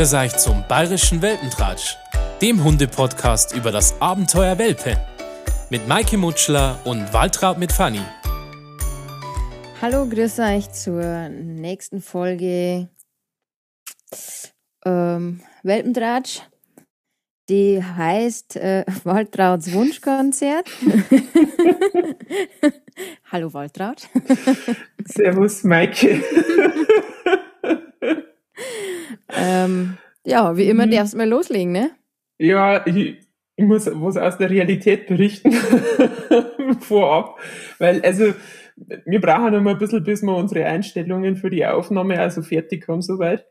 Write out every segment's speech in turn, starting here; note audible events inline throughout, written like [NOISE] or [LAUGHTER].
Grüß euch zum Bayerischen Welpentratsch, dem Hundepodcast über das Abenteuer Welpe. Mit Maike Mutschler und Waltraud mit Fanny. Hallo, grüß euch zur nächsten Folge ähm, Welpentratsch. Die heißt äh, [LAUGHS] Waltrauds Wunschkonzert. [LAUGHS] Hallo Waltraud. Servus Maike. [LAUGHS] ähm, ja, wie immer Mhm. darfst du mal loslegen, ne? Ja, ich, ich muss was aus der Realität berichten [LAUGHS] vorab, weil also wir brauchen noch mal ein bisschen, bis wir unsere Einstellungen für die Aufnahme also fertig haben soweit.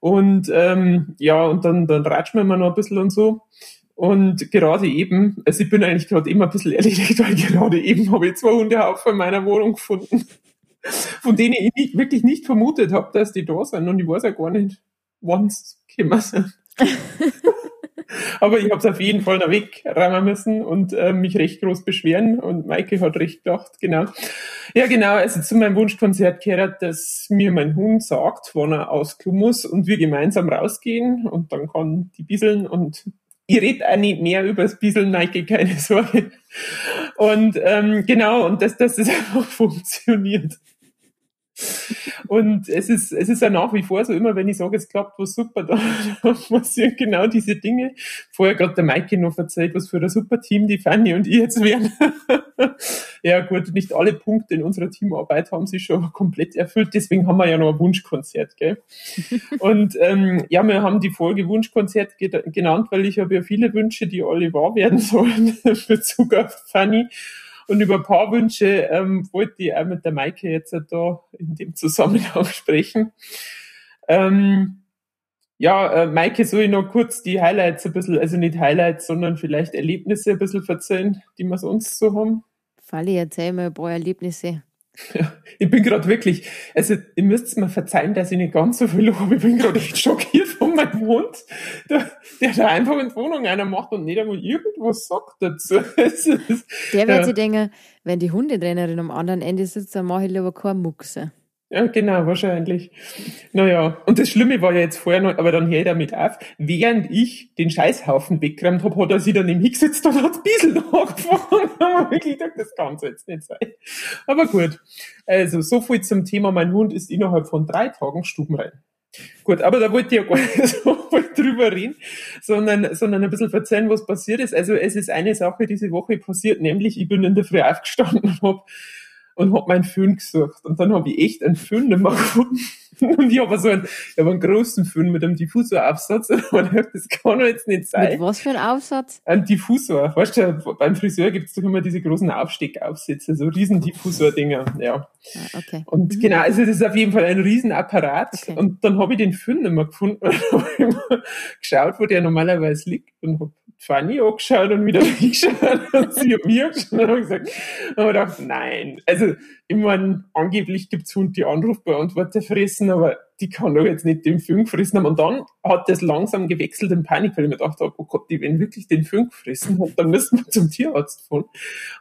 Und ähm, ja, und dann, dann ratschen wir mal noch ein bisschen und so. Und gerade eben, also ich bin eigentlich gerade immer ein bisschen erledigt, [LAUGHS] weil gerade eben habe ich zwei Hundehaufen in meiner Wohnung gefunden, von denen ich nicht, wirklich nicht vermutet habe, dass die da sind. Und ich weiß ja gar nicht, es gekommen sind. [LAUGHS] Aber ich habe es auf jeden Fall noch wegräumen müssen und äh, mich recht groß beschweren. Und Maike hat recht gedacht, genau. Ja, genau, also zu meinem Wunschkonzert gehört, dass mir mein Hund sagt, wann er aufs Klo muss und wir gemeinsam rausgehen und dann kann die bisseln und ich rede auch nicht mehr über das Bisseln, Maike, keine Sorge. Und ähm, genau, und dass, dass das [LAUGHS] einfach funktioniert. Und es ist, es ist ja nach wie vor so, immer wenn ich sage, es klappt was super, da, da passieren genau diese Dinge. Vorher gerade der Maike noch erzählt, was für ein super Team die Fanny und ich jetzt wären. [LAUGHS] ja gut, nicht alle Punkte in unserer Teamarbeit haben sich schon komplett erfüllt, deswegen haben wir ja noch ein Wunschkonzert, gell? [LAUGHS] Und ähm, ja, wir haben die Folge Wunschkonzert ge genannt, weil ich habe ja viele Wünsche, die alle wahr werden [LAUGHS] sollen, in Bezug auf Fanny. Und über ein paar Wünsche ähm, wollte ich auch mit der Maike jetzt da in dem Zusammenhang [LAUGHS] sprechen. Ähm, ja, äh, Maike, soll ich noch kurz die Highlights ein bisschen, also nicht Highlights, sondern vielleicht Erlebnisse ein bisschen erzählen, die wir sonst so haben? Falli, erzähl mir ein paar Erlebnisse. Ja, [LAUGHS] ich bin gerade wirklich, also ihr müsst mir verzeihen, dass ich nicht ganz so viel habe. Ich bin gerade echt schockiert von meinem Hund, der, der da einfach in die Wohnung einer macht und nicht einmal irgendwas sagt dazu. [LAUGHS] Ist, Der wird Ja. sich denken, wenn die Hundetrainerin am anderen Ende sitzt, dann mache ich lieber keine Muckse. Ja, genau, wahrscheinlich. Naja, und das Schlimme war ja jetzt vorher noch, aber dann hört er mit auf, während ich den Scheißhaufen weggeräumt habe, hat er sich dann im hingesetzt und hat ein bisschen [LAUGHS] hab ich wirklich gedacht, das kann jetzt nicht sein. Aber gut. Also, so viel zum Thema, mein Hund ist innerhalb von drei Tagen stubenrein. Gut, aber da wollte ich ja gar nicht [LAUGHS] so viel drüber reden, sondern, sondern ein bisschen erzählen, was passiert ist. Also es ist eine Sache diese Woche passiert, nämlich ich bin in der Früh aufgestanden und hab und hab meinen Föhn gesucht. Und dann habe ich echt einen Föhn nicht mehr gefunden. [LAUGHS] Und ich habe so einen, ich hab einen großen Föhn mit einem Diffusoraufsatz. Und [LAUGHS] ich hab gedacht, das kann doch jetzt nicht Mit sein. was für einem Aufsatz? Ein Diffusor. Weißt du, beim Friseur gibt's doch immer diese großen Aufsteckaufsätze, so riesen Diffusor-Dinger. Ja. Ah, okay. Und genau, also das ist auf jeden Fall ein Riesenapparat. Okay. Und dann habe ich den Föhn nicht mehr gefunden. [LAUGHS] Und habe ich mal geschaut, wo der normalerweise liegt. Und habe Fanny angeschaut und wieder hingeschaut. Und sie hat mir angeschaut und habe gesagt, und hab gedacht, nein. Also, ich meine, angeblich gibt's Hund, die Anrufbeantworter fressen, aber die kann doch jetzt nicht den Föhn gefressen haben. Und dann hat das langsam gewechselt in Panik, weil ich mir gedacht habe, oh Gott, die wenn wirklich den Föhn gefressen hat, dann müssen wir [LAUGHS] zum Tierarzt fahren.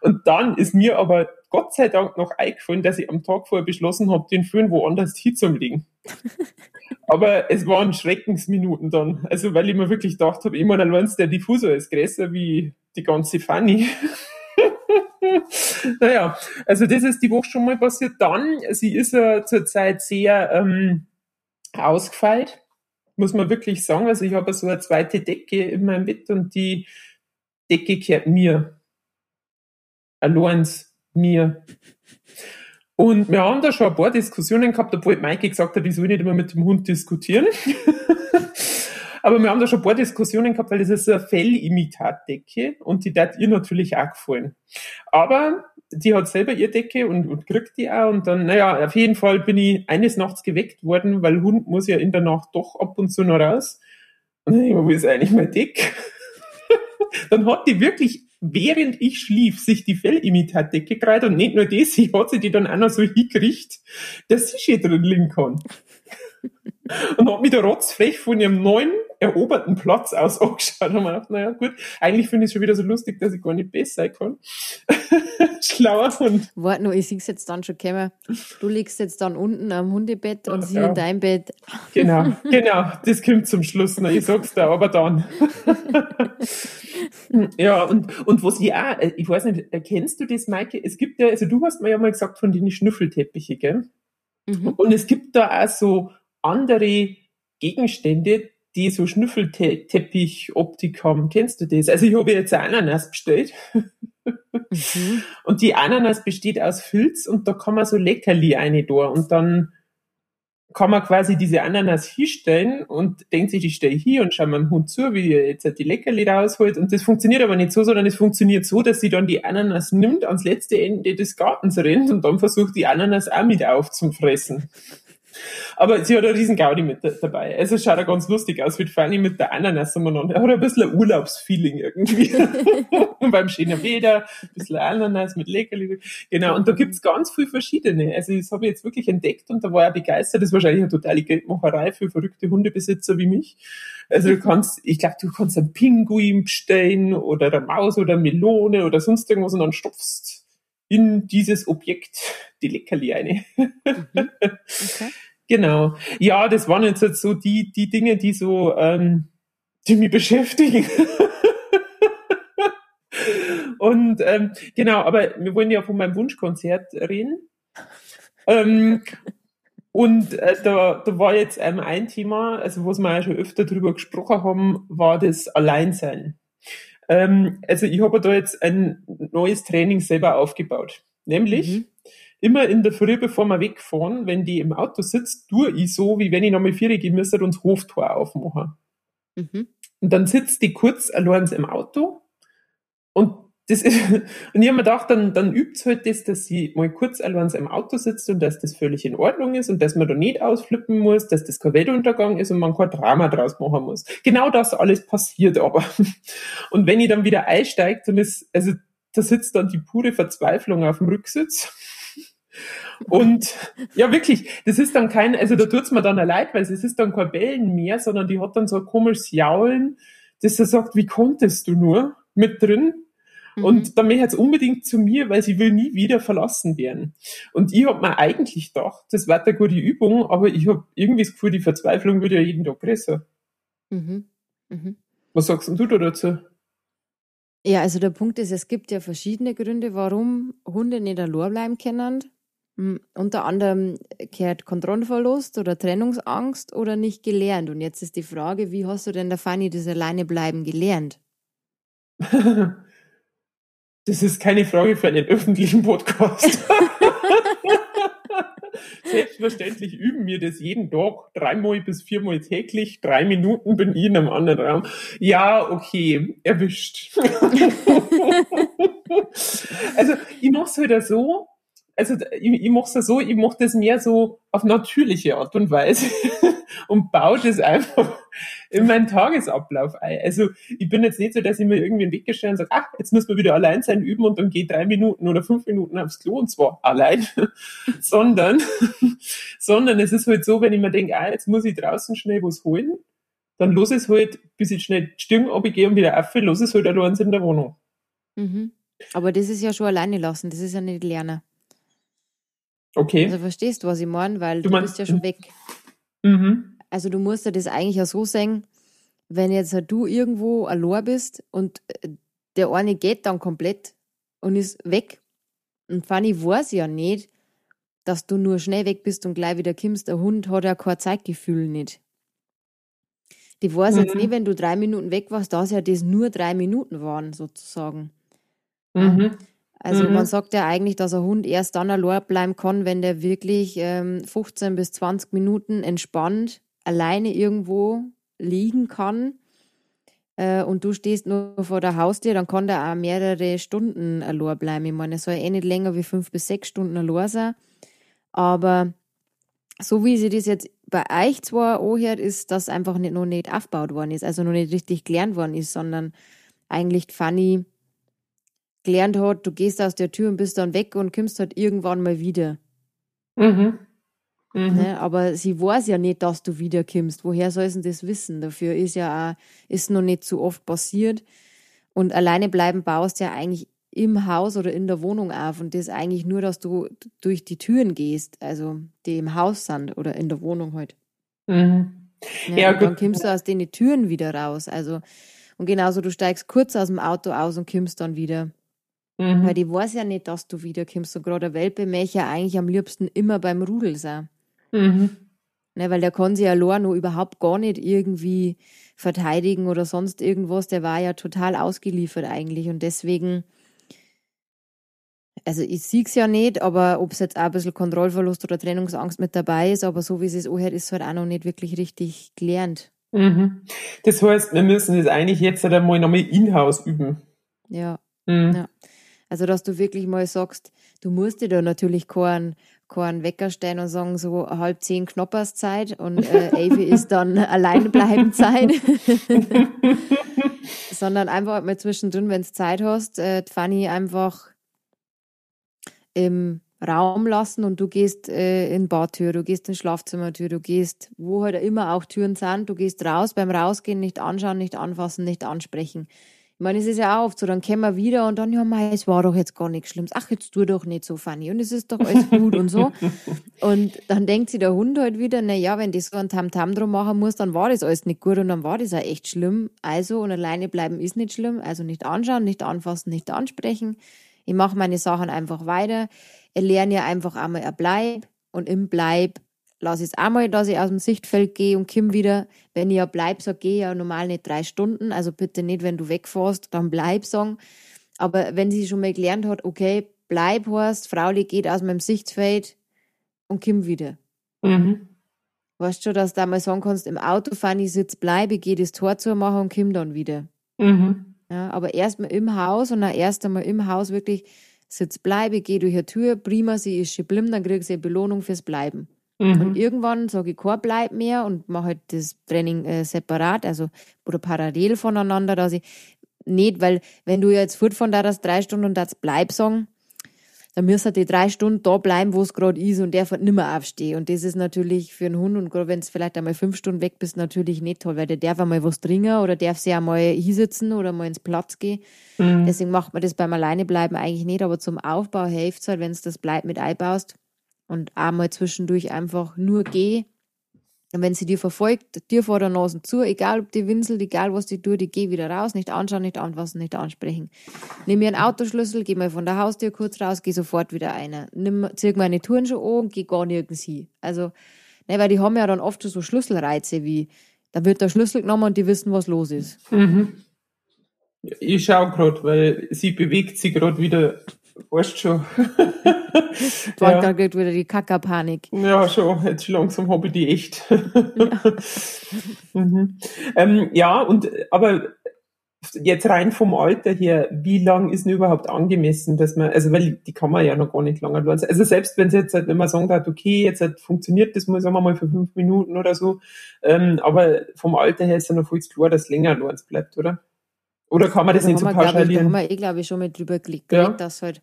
Und dann ist mir aber Gott sei Dank noch eingefallen, dass ich am Tag vorher beschlossen habe, den Föhn woanders hinzulegen. [LAUGHS] Aber es waren Schreckensminuten dann. Also, weil ich mir wirklich gedacht habe, ich meine, allein der Diffusor ist größer wie die ganze Fanny. [LAUGHS] naja, also das ist die Woche schon mal passiert. Dann, sie ist ja zurzeit sehr ähm, ausgefeilt, muss man wirklich sagen. Also ich habe so eine zweite Decke in meinem Bett und die Decke gehört mir. Alleins mir. Und wir haben da schon ein paar Diskussionen gehabt, obwohl Maike gesagt hat, ich soll nicht immer mit dem Hund diskutieren. [LAUGHS] Aber wir haben da schon ein paar Diskussionen gehabt, weil das ist eine Fellimitatdecke und die hat ihr natürlich auch gefallen. Aber die hat selber ihre Decke und, und kriegt die auch. Und dann, naja, auf jeden Fall bin ich eines Nachts geweckt worden, weil Hund muss ja in der Nacht doch ab und zu noch raus. Und dann, wo ist eigentlich mein Deck? [LAUGHS] dann hat die wirklich, während ich schlief, sich die Fellimitatdecke gereiht und nicht nur das, sie hat sie die dann auch noch so hingekriegt, dass sie schön drin liegen kann. Und hat mich da rotzfrech von ihrem neuen eroberten Platz aus [LAUGHS] angeschaut und mir gedacht, naja gut, eigentlich finde ich es schon wieder so lustig, dass ich gar nicht besser sein kann. [LAUGHS] Schlauer Hund. Warte noch, ich sehe jetzt dann schon kommen. Du liegst jetzt dann unten am Hundebett und sie ja. in deinem Bett. Genau, [LAUGHS] genau, das kommt zum Schluss noch, ich sag's dir, aber dann. ja, und, und was ich auch, äh, ich weiß nicht, erkennst du das, Maike? Es gibt ja, also du hast mir ja mal gesagt von den Schnüffelteppiche, gell? Mhm. Und es gibt da auch so andere Gegenstände, die so Schnüffelteppich-Optik haben. Kennst du das? Also ich habe jetzt eine Ananas bestellt. Mhm. Und die Ananas besteht aus Filz und da kann man so Leckerli eine da und dann kann man quasi diese Ananas hinstellen und denkt sich, ich stelle hier und schaue meinem Hund zu, wie er jetzt die Leckerli rausholt. Und das funktioniert aber nicht so, sondern es funktioniert so, dass sie dann die Ananas nimmt, ans letzte Ende des Gartens rennt und dann versucht, die Ananas auch mit aufzufressen. Aber sie hat einen riesen Gaudi mit dabei. Also es schaut auch ganz lustig aus, wie Fanny mit der Ananas umeinander. Er hat ein bisschen ein Urlaubsfeeling irgendwie. [LAUGHS] und beim schönen Wetter, ein bisschen Ananas mit Leckerli. Genau, und da gibt's ganz viele verschiedene. Also das habe ich jetzt wirklich entdeckt und da war er begeistert. Das ist wahrscheinlich eine totale Geldmacherei für verrückte Hundebesitzer wie mich. Also du kannst, ich glaube, du kannst einen Pinguin bestellen oder eine Maus oder eine Melone oder sonst irgendwas und dann stopfst in dieses Objekt [LAUGHS] die Leckerli eine. [LAUGHS] Mhm. Okay. Genau. Ja, das waren jetzt so die, die Dinge, die so, ähm, die mich [LAUGHS] beschäftigen. Und ähm, genau, aber wir wollen ja von meinem Wunschkonzert reden. Ähm, und äh, da, da war jetzt ähm, ein Thema, also was wir ja schon öfter drüber gesprochen haben, war das Alleinsein. Ähm, also ich habe da jetzt ein neues Training selber aufgebaut. Nämlich, mhm immer in der Früh, bevor wir wegfahren, wenn die im Auto sitzt, tue ich so, wie wenn ich nochmal vier gehen müsste und das Hoftor aufmache. Mhm. Und dann sitzt die kurz allein im Auto und das ist, [LAUGHS] und ich habe mir gedacht, dann, dann übt halt das, dass sie mal kurz allein im Auto sitzt und dass das völlig in Ordnung ist und dass man da nicht ausflippen muss, dass das kein Weltuntergang ist und man kein Drama draus machen muss. Genau das alles passiert aber. [LAUGHS] Und wenn ich dann wieder einsteige, dann ist, also da sitzt dann die pure Verzweiflung auf dem Rücksitz [LAUGHS] und ja, wirklich, das ist dann kein, also da tut's mir dann leid, weil es ist dann kein Bellen mehr, sondern die hat dann so ein komisches Jaulen, das er sagt, wie konntest du nur mit drin? Mhm. Und dann möchte jetzt unbedingt zu mir, weil sie will nie wieder verlassen werden. Und ich hab mir eigentlich gedacht, das war eine gute Übung, aber ich hab irgendwie das Gefühl, die Verzweiflung wird ja jeden Tag größer. Mhm. Mhm. Was sagst du da dazu? Ja, also der Punkt ist, es gibt ja verschiedene Gründe, warum Hunde nicht allein bleiben können. Hm, unter anderem kehrt Kontrollverlust oder Trennungsangst oder nicht gelernt. Und jetzt ist die Frage, wie hast du denn der Fanny das alleine bleiben gelernt? [LAUGHS] Das ist keine Frage für einen öffentlichen Podcast. [LAUGHS] Selbstverständlich üben wir das jeden Tag, dreimal bis viermal täglich, drei Minuten bin ich in einem anderen Raum. Ja, okay, erwischt. [LAUGHS] also ich mache es halt so, also ich, ich mache es so, ich mache das mehr so auf natürliche Art und Weise [LAUGHS] und baue das einfach in meinen Tagesablauf ein. Also ich bin jetzt nicht so, dass ich mir irgendwie einen Weg gestellt und sage, ach, jetzt müssen wir wieder allein sein üben und dann gehe drei Minuten oder fünf Minuten aufs Klo und zwar allein, [LAUGHS] sondern, [LAUGHS] sondern es ist halt so, wenn ich mir denke, ah, jetzt muss ich draußen schnell was holen, dann los es halt, bis ich schnell die Stirn abgehe und wieder auf, los es halt allein in der Wohnung. Mhm. Aber das ist ja schon alleine lassen, das ist ja nicht lernen. Okay. Also verstehst du, was ich meine? Weil du, du bist ja schon weg. Mhm. Also du musst ja das eigentlich ja so sehen, wenn jetzt halt du irgendwo allein bist und äh, der eine geht dann komplett und ist weg. Und Fanny weiß ja nicht, dass du nur schnell weg bist und gleich wieder kommst. Der Hund hat ja kein Zeitgefühl nicht. Die weiß mhm. jetzt nicht, wenn du drei Minuten weg warst, dass ja das nur drei Minuten waren, sozusagen. Mhm. Also mhm. man sagt ja eigentlich, dass ein Hund erst dann allein bleiben kann, wenn der wirklich ähm, 15 bis 20 Minuten entspannt alleine irgendwo liegen kann äh, und du stehst nur vor der Haustür, dann kann der auch mehrere Stunden allein bleiben. Ich meine, es soll eh nicht länger wie fünf bis sechs Stunden allein sein. Aber so wie sie das jetzt bei euch zwar anhört, ist, dass einfach nicht, noch nicht aufgebaut worden ist, also noch nicht richtig gelernt worden ist, sondern eigentlich Fanny gelernt hat, du gehst aus der Tür und bist dann weg und kommst halt irgendwann mal wieder. Mhm. Mhm. Ne? Aber sie weiß ja nicht, dass du wiederkommst. Woher soll sie das wissen? Dafür ist ja auch, ist noch nicht so oft passiert. Und alleine bleiben baust ja eigentlich im Haus oder in der Wohnung auf. Und das eigentlich nur, dass du durch die Türen gehst, also die im Haus sind oder in der Wohnung halt. Mhm. Ja, ja dann kommst du aus den Türen wieder raus. Also, und genauso, du steigst kurz aus dem Auto aus und kommst dann wieder. Mhm. Weil die weiß ja nicht, dass du wiederkommst. Und gerade der Welpe möchte ja eigentlich am liebsten immer beim Rudel sein. Mhm. Ne, weil der kann sich ja noch überhaupt gar nicht irgendwie verteidigen oder sonst irgendwas. Der war ja total ausgeliefert eigentlich. Und deswegen, also ich sehe es ja nicht, aber ob es jetzt auch ein bisschen Kontrollverlust oder Trennungsangst mit dabei ist, aber so wie es ist es halt auch noch nicht wirklich richtig gelernt. Mhm. Das heißt, wir müssen das eigentlich jetzt halt einmal nochmal in-house üben. Ja. Mhm. ja. Also, dass du wirklich mal sagst, du musst dir da natürlich keinen, keinen Wecker stellen und sagen, so halb zehn Knopperszeit und äh, [LAUGHS] Avi ist dann Alleinbleibenzeit. [LAUGHS] Sondern einfach mal zwischendrin, wenn du Zeit hast, äh, Fanny einfach im Raum lassen und du gehst äh, in Badtür, du gehst in Schlafzimmertür, du gehst, wo halt immer auch Türen sind, du gehst raus, beim Rausgehen nicht anschauen, nicht anfassen, nicht ansprechen. Ich meine, es ist ja auch oft so, dann kommen wir wieder und dann, ja, mei, es war doch jetzt gar nichts Schlimmes. Ach, jetzt tu doch nicht so, Fanny. Und es ist doch alles gut und so. [LAUGHS] Und dann denkt sich der Hund halt wieder, na ja, wenn das so ein Tamtam drum machen muss, dann war das alles nicht gut und dann war das auch echt schlimm. Also, und alleine bleiben ist nicht schlimm. Also nicht anschauen, nicht anfassen, nicht ansprechen. Ich mache meine Sachen einfach weiter. Ich lerne ja einfach einmal ein Bleib und im Bleib lasse ich es einmal, dass ich aus dem Sichtfeld gehe und komme wieder. Wenn ich ja bleib, so gehe ich ja normal nicht drei Stunden. Also bitte nicht, wenn du wegfährst, dann bleib sagen. Aber wenn sie schon mal gelernt hat, okay, bleib heißt, Frauli geht aus meinem Sichtfeld und komm wieder. Mhm. Weißt du schon, dass du da mal sagen kannst, im Auto fahren, ich sitze, bleibe, gehe das Tor zu machen und komm dann wieder. Mhm. Ja, aber erstmal im Haus und dann erst einmal im Haus wirklich sitz, bleibe, gehe durch eine Tür, prima, sie ist schon blimm, dann kriegst du eine Belohnung fürs Bleiben. Mhm. Und irgendwann sage ich kein Bleib mehr und mache halt das Training äh, separat, also oder parallel voneinander, dass ich nicht, weil wenn du jetzt fortfahren darfst, drei Stunden und das Bleib sagen, dann müsste die drei Stunden da bleiben, wo es gerade ist und der nicht mehr aufstehen. Und das ist natürlich für einen Hund und gerade wenn es vielleicht einmal fünf Stunden weg bist, natürlich nicht toll, weil der darf einmal was trinken oder darf sich einmal hinsitzen oder mal ins Platz gehen. Mhm. Deswegen macht man das beim Alleinebleiben eigentlich nicht, aber zum Aufbau hilft es halt, wenn es das Bleib mit einbaust und einmal zwischendurch einfach nur geh. Und wenn sie dir verfolgt, dir vor der Nase zu, egal ob die winselt, egal was die tut, die geh wieder raus, nicht anschauen, nicht anfassen, nicht ansprechen. Nimm mir einen Autoschlüssel, geh mal von der Haustür kurz raus, geh sofort wieder rein. Nimm, zieh meine Touren schon an und geh gar nirgends hin. Also, ne, weil die haben ja dann oft schon so Schlüsselreize wie, da wird der Schlüssel genommen und die wissen, was los ist. Mhm. Ich schau gerade, weil sie bewegt sich gerade wieder weißt schon. [LAUGHS] Bald ja. geht wieder die Kackerpanik. Ja, schon. Jetzt langsam habe ich die echt. [LAUGHS] ja. [LAUGHS] mhm. ähm, ja, und aber jetzt rein vom Alter her, wie lang ist denn überhaupt angemessen, dass man, also weil die kann man ja noch gar nicht lange lassen. Also selbst wenn es jetzt halt, wenn man sagen hat, okay, jetzt halt funktioniert das mal, sagen wir mal, für fünf Minuten oder so, ähm, aber vom Alter her ist ja noch voll klar, dass es länger los bleibt, oder? Oder kann man das, das nicht so pauschalieren? Ich, da haben wir eh, glaube ich, schon mal drüber gelegt, ja. dass halt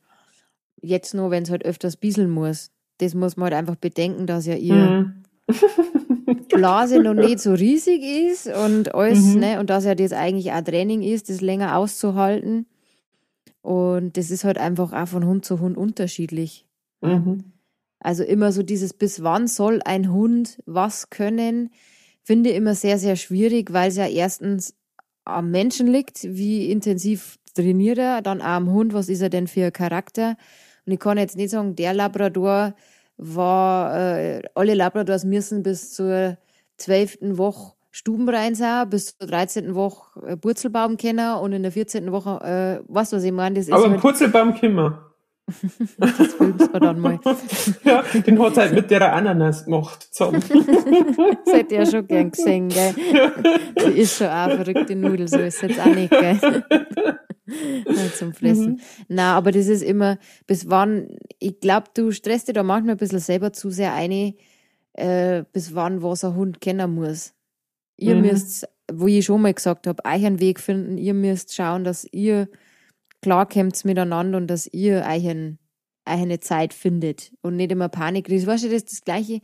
jetzt nur, wenn es halt öfters bieseln muss. Das muss man halt einfach bedenken, dass ja ihr mhm. [LAUGHS] Blase noch nicht so riesig ist und alles, mhm. ne, und dass ja das eigentlich auch Training ist, das länger auszuhalten. Und das ist halt einfach auch von Hund zu Hund unterschiedlich. Mhm. Also immer so dieses, bis wann soll ein Hund was können, finde ich immer sehr, sehr schwierig, weil es ja erstens am Menschen liegt, wie intensiv trainiert er, dann auch am Hund, was ist er denn für ein Charakter. Und ich kann jetzt nicht sagen, der Labrador war, äh, alle Labradors müssen bis zur zwölften Woche stubenrein sein, bis zur 13. Woche Purzelbaum kennen und in der 14. Woche, äh, was ich meine? Das Aber ein halt Purzelbaum kennen wir. Das filmst du dann mal. ja, den hat halt mit der Ananas gemacht zusammen. [LAUGHS] das hätte ich ja schon gern gesehen, gell? Die ist schon auch verrückte Nudel, so ist es jetzt auch nicht, gell? [LAUGHS] zum Fressen. Mhm. Na, aber das ist immer, bis wann, ich glaube, du stresst dich da manchmal ein bisschen selber zu sehr ein, äh, bis wann was ein Hund kennen muss. Ihr mhm. müsst, wo ich schon mal gesagt habe, euch einen Weg finden, ihr müsst schauen, dass ihr klarkommt miteinander und dass ihr euch, ein, euch eine Zeit findet und nicht immer Panik kriegt. Weißt du, das das Gleiche,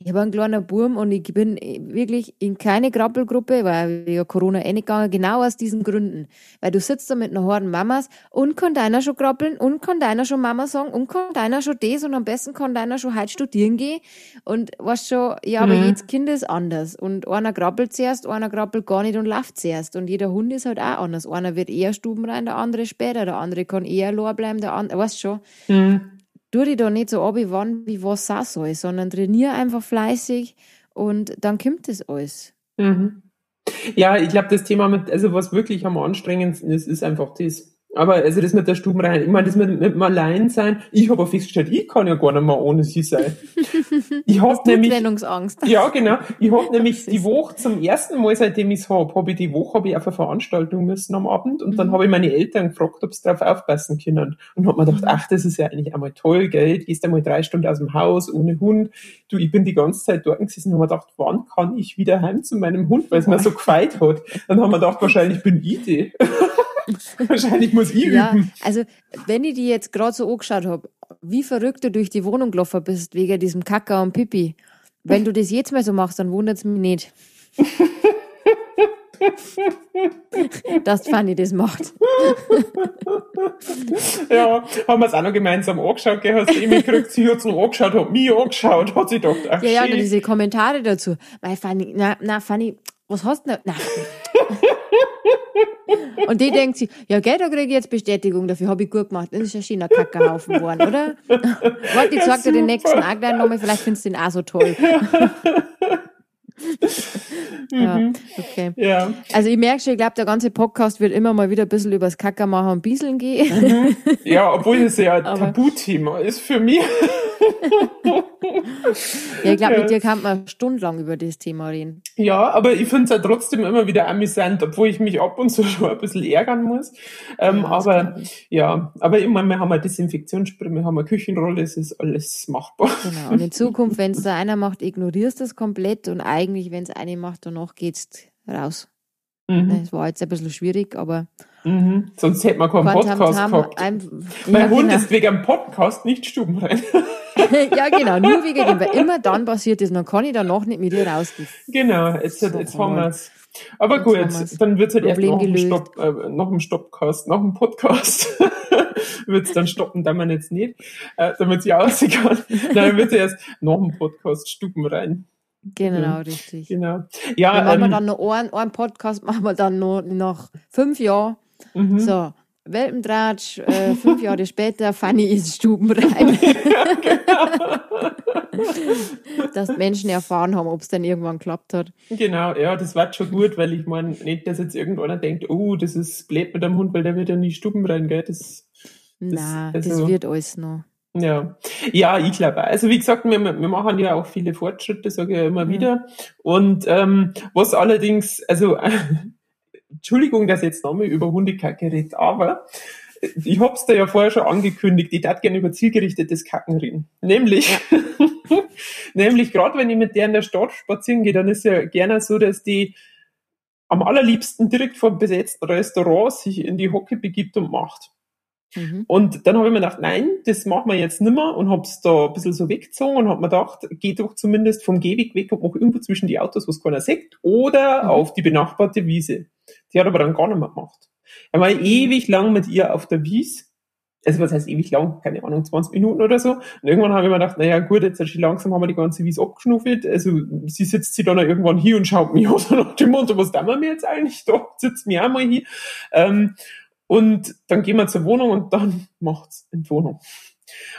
Ich habe einen kleinen Burm und ich bin wirklich in keine Krabbelgruppe, weil ja Corona eh nicht gegangen, genau aus diesen Gründen. Weil du sitzt da mit einer Horden Mamas und kann deiner schon krabbeln und kann deiner schon Mama sagen und kann deiner schon das und am besten kann deiner schon heute studieren gehen. Und weißt schon, ja, aber mhm. jedes Kind ist anders. Und einer krabbelt zuerst, einer krabbelt gar nicht und läuft zuerst. Und jeder Hund ist halt auch anders. Einer wird eher Stuben rein, der andere später, der andere kann eher allein bleiben, der andere, weißt schon. Mhm tu dich da nicht so ab, wann, wie was auch soll, sondern trainiere einfach fleißig und dann kommt das alles. Mhm. Ja, ich glaube, das Thema mit, also was wirklich am anstrengendsten ist, ist einfach das. Aber also das mit der Stubenrein, ich meine, das mit, mit dem Alleinsein, ich habe festgestellt, ich kann ja gar nicht mehr ohne sie sein. [LAUGHS] Ich habe nämlich Trennungsangst. Ja, genau. Ich habe [LAUGHS] nämlich die Woche zum ersten Mal, seitdem ich es habe, habe ich die Woche habe ich auf eine Veranstaltung müssen am Abend und mhm. dann habe ich meine Eltern gefragt, ob sie darauf aufpassen können. Und habe mir gedacht, mhm. ach, das ist ja eigentlich einmal toll, gell? Du gehst einmal drei Stunden aus dem Haus ohne Hund. Du, ich bin die ganze Zeit dort gesessen und habe mir gedacht, wann kann ich wieder heim zu meinem Hund, weil es mir so gefeit hat. Dann haben wir gedacht, wahrscheinlich bin ich die. [LAUGHS] [LAUGHS] Wahrscheinlich muss ich ja, üben. Also, wenn ich die jetzt gerade so angeschaut habe, wie verrückt du durch die Wohnung gelaufen bist, wegen diesem Kacker und Pipi. Wenn du das jetzt mal so machst, dann wundert es mich nicht. [LAUGHS] dass Fanny das macht. ja, haben wir es auch noch gemeinsam angeschaut, gell? Hast du eh mitgekriegt, sie hat es angeschaut, hat mich angeschaut, hat sie gedacht, ach Ja, ja, und diese Kommentare dazu. Weil Fanny, na, na, Fanny, was hast du denn? Na, und die denkt sich, ja, gell, da kriege ich jetzt Bestätigung, dafür habe ich gut gemacht. Das ist ein schöner Kackerhaufen geworden, oder? [LAUGHS] Warte, ich sag dir den nächsten gleich nochmal, vielleicht findest du den auch so toll. [LAUGHS] [LAUGHS] ja, mhm. okay. Ja. Also ich merke schon, ich glaube, der ganze Podcast wird immer mal wieder ein bisschen über das Kacker machen und Bieseln gehen. Mhm. Ja, obwohl es ja [LAUGHS] ein Tabuthema ist für mich. ja, ich glaube, mit dir kann man stundenlang über das Thema reden. Ja, aber ich finde es ja trotzdem immer wieder amüsant, obwohl ich mich ab und zu [LAUGHS] schon ein bisschen ärgern muss. Ähm, ja, aber ja, aber immer, wir haben eine Desinfektionsspray, wir haben eine Küchenrolle, es ist alles machbar. Genau, und in Zukunft, wenn es da einer macht, ignorierst du das komplett und eigentlich, wenn es eine macht, danach geht's raus. Mhm. Das war jetzt ein bisschen schwierig, aber. Mhm. Sonst hätte man keinen Podcast gehabt. Ein, mein ja, Hund genau. ist wegen einem Podcast nicht stubenrein. [LAUGHS] ja, genau, nur wegen dem, weil immer dann passiert ist, dann kann ich danach nicht mit dir rausgehen. Genau, jetzt, so, jetzt haben wir es. Aber jetzt gut, dann wird es halt erst nach dem, Stopp, äh, nach dem Stoppcast, nach dem Podcast [LAUGHS] wird es dann stoppen, da man jetzt nicht, äh, damit es ja aussehen kann. Dann wird es erst nach dem Podcast Stuben rein. Genau, ja, richtig. Genau. Ja, dann machen ähm, wir dann noch einen, einen Podcast, machen wir dann noch nach fünf Jahren. Mhm. So, Welpentratsch, äh, fünf Jahre später, Fanny ist stubenrein. [LAUGHS] genau. dass Menschen erfahren haben, ob es dann irgendwann geklappt hat. Genau, ja, das war schon gut, weil ich meine, nicht, dass jetzt irgendeiner denkt, oh, das ist blöd mit dem Hund, weil der wird ja nie stubenrein, gell? Das, das, Nein, also, das wird alles noch. Ja, ja, ich glaube. Also wie gesagt, wir, wir machen ja auch viele Fortschritte, sage ich ja immer mhm. wieder. Und ähm, was allerdings, also [LAUGHS] Entschuldigung, dass ich jetzt nochmal über Hundekacke redet, aber ich hab's da ja vorher schon angekündigt, ich darf gerne über zielgerichtetes Kacken reden. Nämlich, ja. [LAUGHS] nämlich gerade wenn ich mit der in der Stadt spazieren gehe, dann ist ja gerne so, dass die am allerliebsten direkt vor dem besetzten Restaurant sich in die Hocke begibt und macht. Mhm. Und dann habe ich mir gedacht, nein, das machen wir jetzt nimmer und habe es da ein bisschen so weggezogen und habe mir gedacht, geh doch zumindest vom Gehweg weg und mach irgendwo zwischen die Autos, was keiner sieht, oder mhm. auf die benachbarte Wiese. Die hat aber dann gar nicht mehr gemacht. Er war ewig lang mit ihr auf der Wiese. Also was heißt ewig lang? Keine Ahnung, 20 Minuten oder so. Und irgendwann habe ich mir gedacht, naja gut, jetzt schon langsam haben wir die ganze Wiese abgeschnuffelt. Also sie sitzt sie dann irgendwann hier und schaut mich an nach dem Motto, was tun wir mir jetzt eigentlich? Da sitzt mir auch mal hier. Ähm, und dann gehen wir zur Wohnung und dann [LAUGHS] macht's in die Wohnung.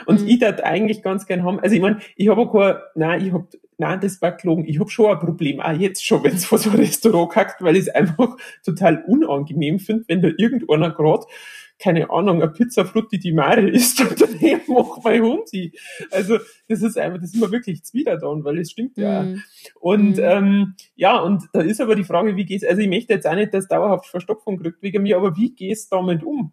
Und mhm. ich darf eigentlich ganz gern haben, also ich meine, ich habe kein, nein, ich hab, nein, das war gelogen, ich habe schon ein Problem, auch jetzt schon, [LAUGHS] wenn es vor so ein Restaurant kackt, weil ich es einfach total unangenehm finde, wenn da irgendeiner gerade keine Ahnung, eine Pizza Frutti di Mare isst und daneben [LAUGHS] macht mein Hund. Also das ist einfach, das ist mir wirklich zwiederdauern, weil es stimmt ja. Mm. Und mm. ähm, ja, und da ist aber die Frage, wie gehst also ich möchte jetzt auch nicht, dass dauerhaft Verstopfung kriegt wegen mir, aber wie gehst du damit um?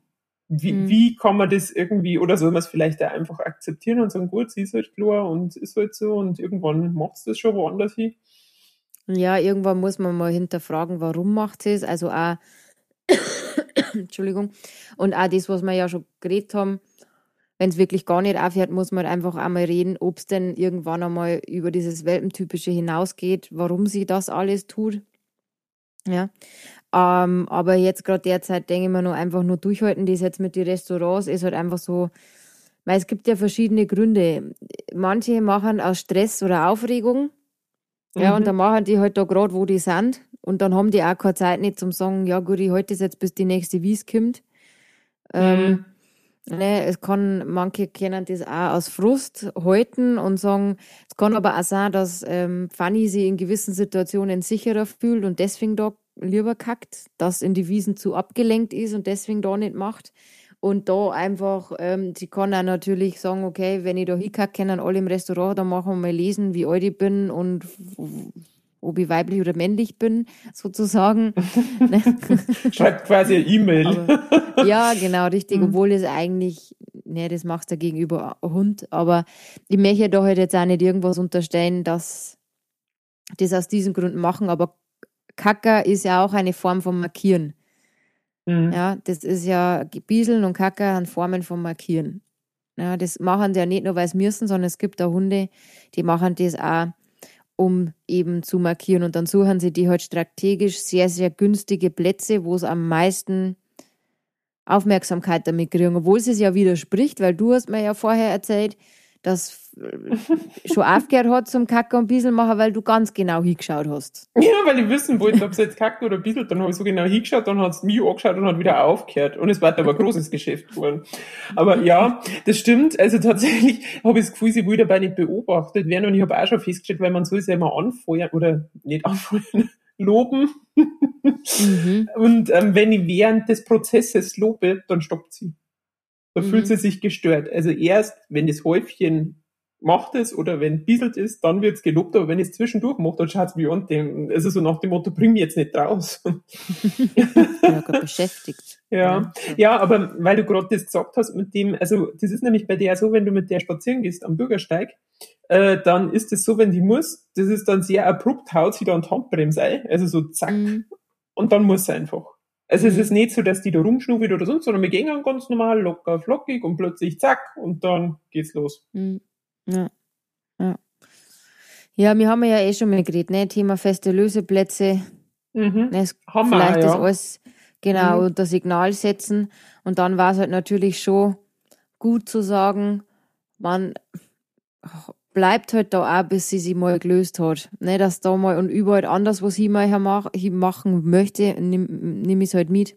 Wie, mm. wie kann man das irgendwie, oder soll man es vielleicht auch einfach akzeptieren und sagen, gut, sie ist halt klar und ist halt so und irgendwann macht es das schon woanders hin? Ja, irgendwann muss man mal hinterfragen, warum macht sie es. Also auch [COUGHS] Entschuldigung. Und auch das, was wir ja schon geredet haben, wenn es wirklich gar nicht aufhört, muss man einfach einmal reden, ob es denn irgendwann einmal über dieses Welpentypische hinausgeht, warum sie das alles tut. Ja. Ähm, aber jetzt gerade derzeit denke ich mir nur einfach nur durchhalten, das jetzt mit den Restaurants ist halt einfach so, weil es gibt ja verschiedene Gründe. Manche machen aus Stress oder Aufregung. Ja, mhm. und dann machen die halt da gerade, wo die sind. Und dann haben die auch keine Zeit nicht zum sagen, ja gut, ich halte das jetzt, bis die nächste Wies kommt. Ähm, mhm. Ne, es kann, manche kennen das auch aus Frust halten und sagen, es kann aber auch sein, dass ähm, Fanny sich in gewissen Situationen sicherer fühlt und deswegen da lieber kackt, dass in die Wiesen zu abgelenkt ist und deswegen da nicht macht. Und da einfach, ähm, sie kann auch natürlich sagen, okay, wenn ich da hinkacke, können alle im Restaurant, dann machen wir mal lesen, wie alt ich bin und ob ich weiblich oder männlich bin, [LAUGHS] sozusagen. [LAUGHS] Schreibt quasi eine E-Mail. Ja, genau, richtig. Mhm. Obwohl es eigentlich, ne, das macht der Gegenüber Hund. Aber ich möchte da halt jetzt auch nicht irgendwas unterstellen, dass das aus diesen Gründen machen. Aber Kacker ist ja auch eine Form von Markieren. Mhm. Ja, das ist ja, Bieseln und Kacker sind Formen von Markieren. Ja, das machen die ja nicht nur, weil sie müssen, sondern es gibt da Hunde, die machen das auch um eben zu markieren. Und dann suchen sie die halt strategisch sehr, sehr günstige Plätze, wo es am meisten Aufmerksamkeit damit kriegen, obwohl es ja widerspricht, weil du hast mir ja vorher erzählt, dass schon aufgehört hat zum Kacken und Bissel machen, weil du ganz genau hingeschaut hast. [LAUGHS] Ja, weil ich wissen wollte, ob es jetzt kacken oder Bissel, dann habe ich so genau hingeschaut, dann hat es mich angeschaut und hat wieder aufgehört. Und es war aber ein großes Geschäft geworden. Aber ja, das stimmt. Also tatsächlich habe ich das Gefühl, sie will dabei nicht beobachtet werden. Und ich habe auch schon festgestellt, weil man soll es ja immer anfeuern oder nicht anfeuern, [LAUGHS] loben. Mhm. Und ähm, wenn ich während des Prozesses lobe, dann stoppt sie. Da mhm. fühlt sie sich gestört. Also erst, wenn das Häufchen macht es oder wenn bieselt ist, dann wird's gelobt, aber wenn es zwischendurch macht, dann schaut's wie an dem, also so nach dem Motto, bring mich jetzt nicht raus. [LAUGHS] ja, beschäftigt. Ja. ja, aber weil du gerade das gesagt hast mit dem, also das ist nämlich bei der so, wenn du mit der spazieren gehst am Bürgersteig, äh, dann ist es so, wenn die muss, das ist dann sehr abrupt, haut sie da an die Handbremse ein, also so zack, mhm. und dann muss sie einfach. Also es ist nicht so, dass die da rumschnuffelt oder sonst, sondern wir gehen dann ganz normal, locker, flockig und plötzlich zack und dann geht's los. Mhm. Ja. Ja. Ja, wir haben ja eh schon mal geredet, ne? Thema feste Löseplätze. Mhm. Ne, haben vielleicht wir, ja. das alles genau mhm. unter Signal setzen. Und dann war es halt natürlich schon gut zu sagen, man bleibt halt da auch, bis sie sich mal gelöst hat. Ne, dass da mal und überall anders, was ich mal mach, ich machen möchte, nehme nehm ich es halt mit.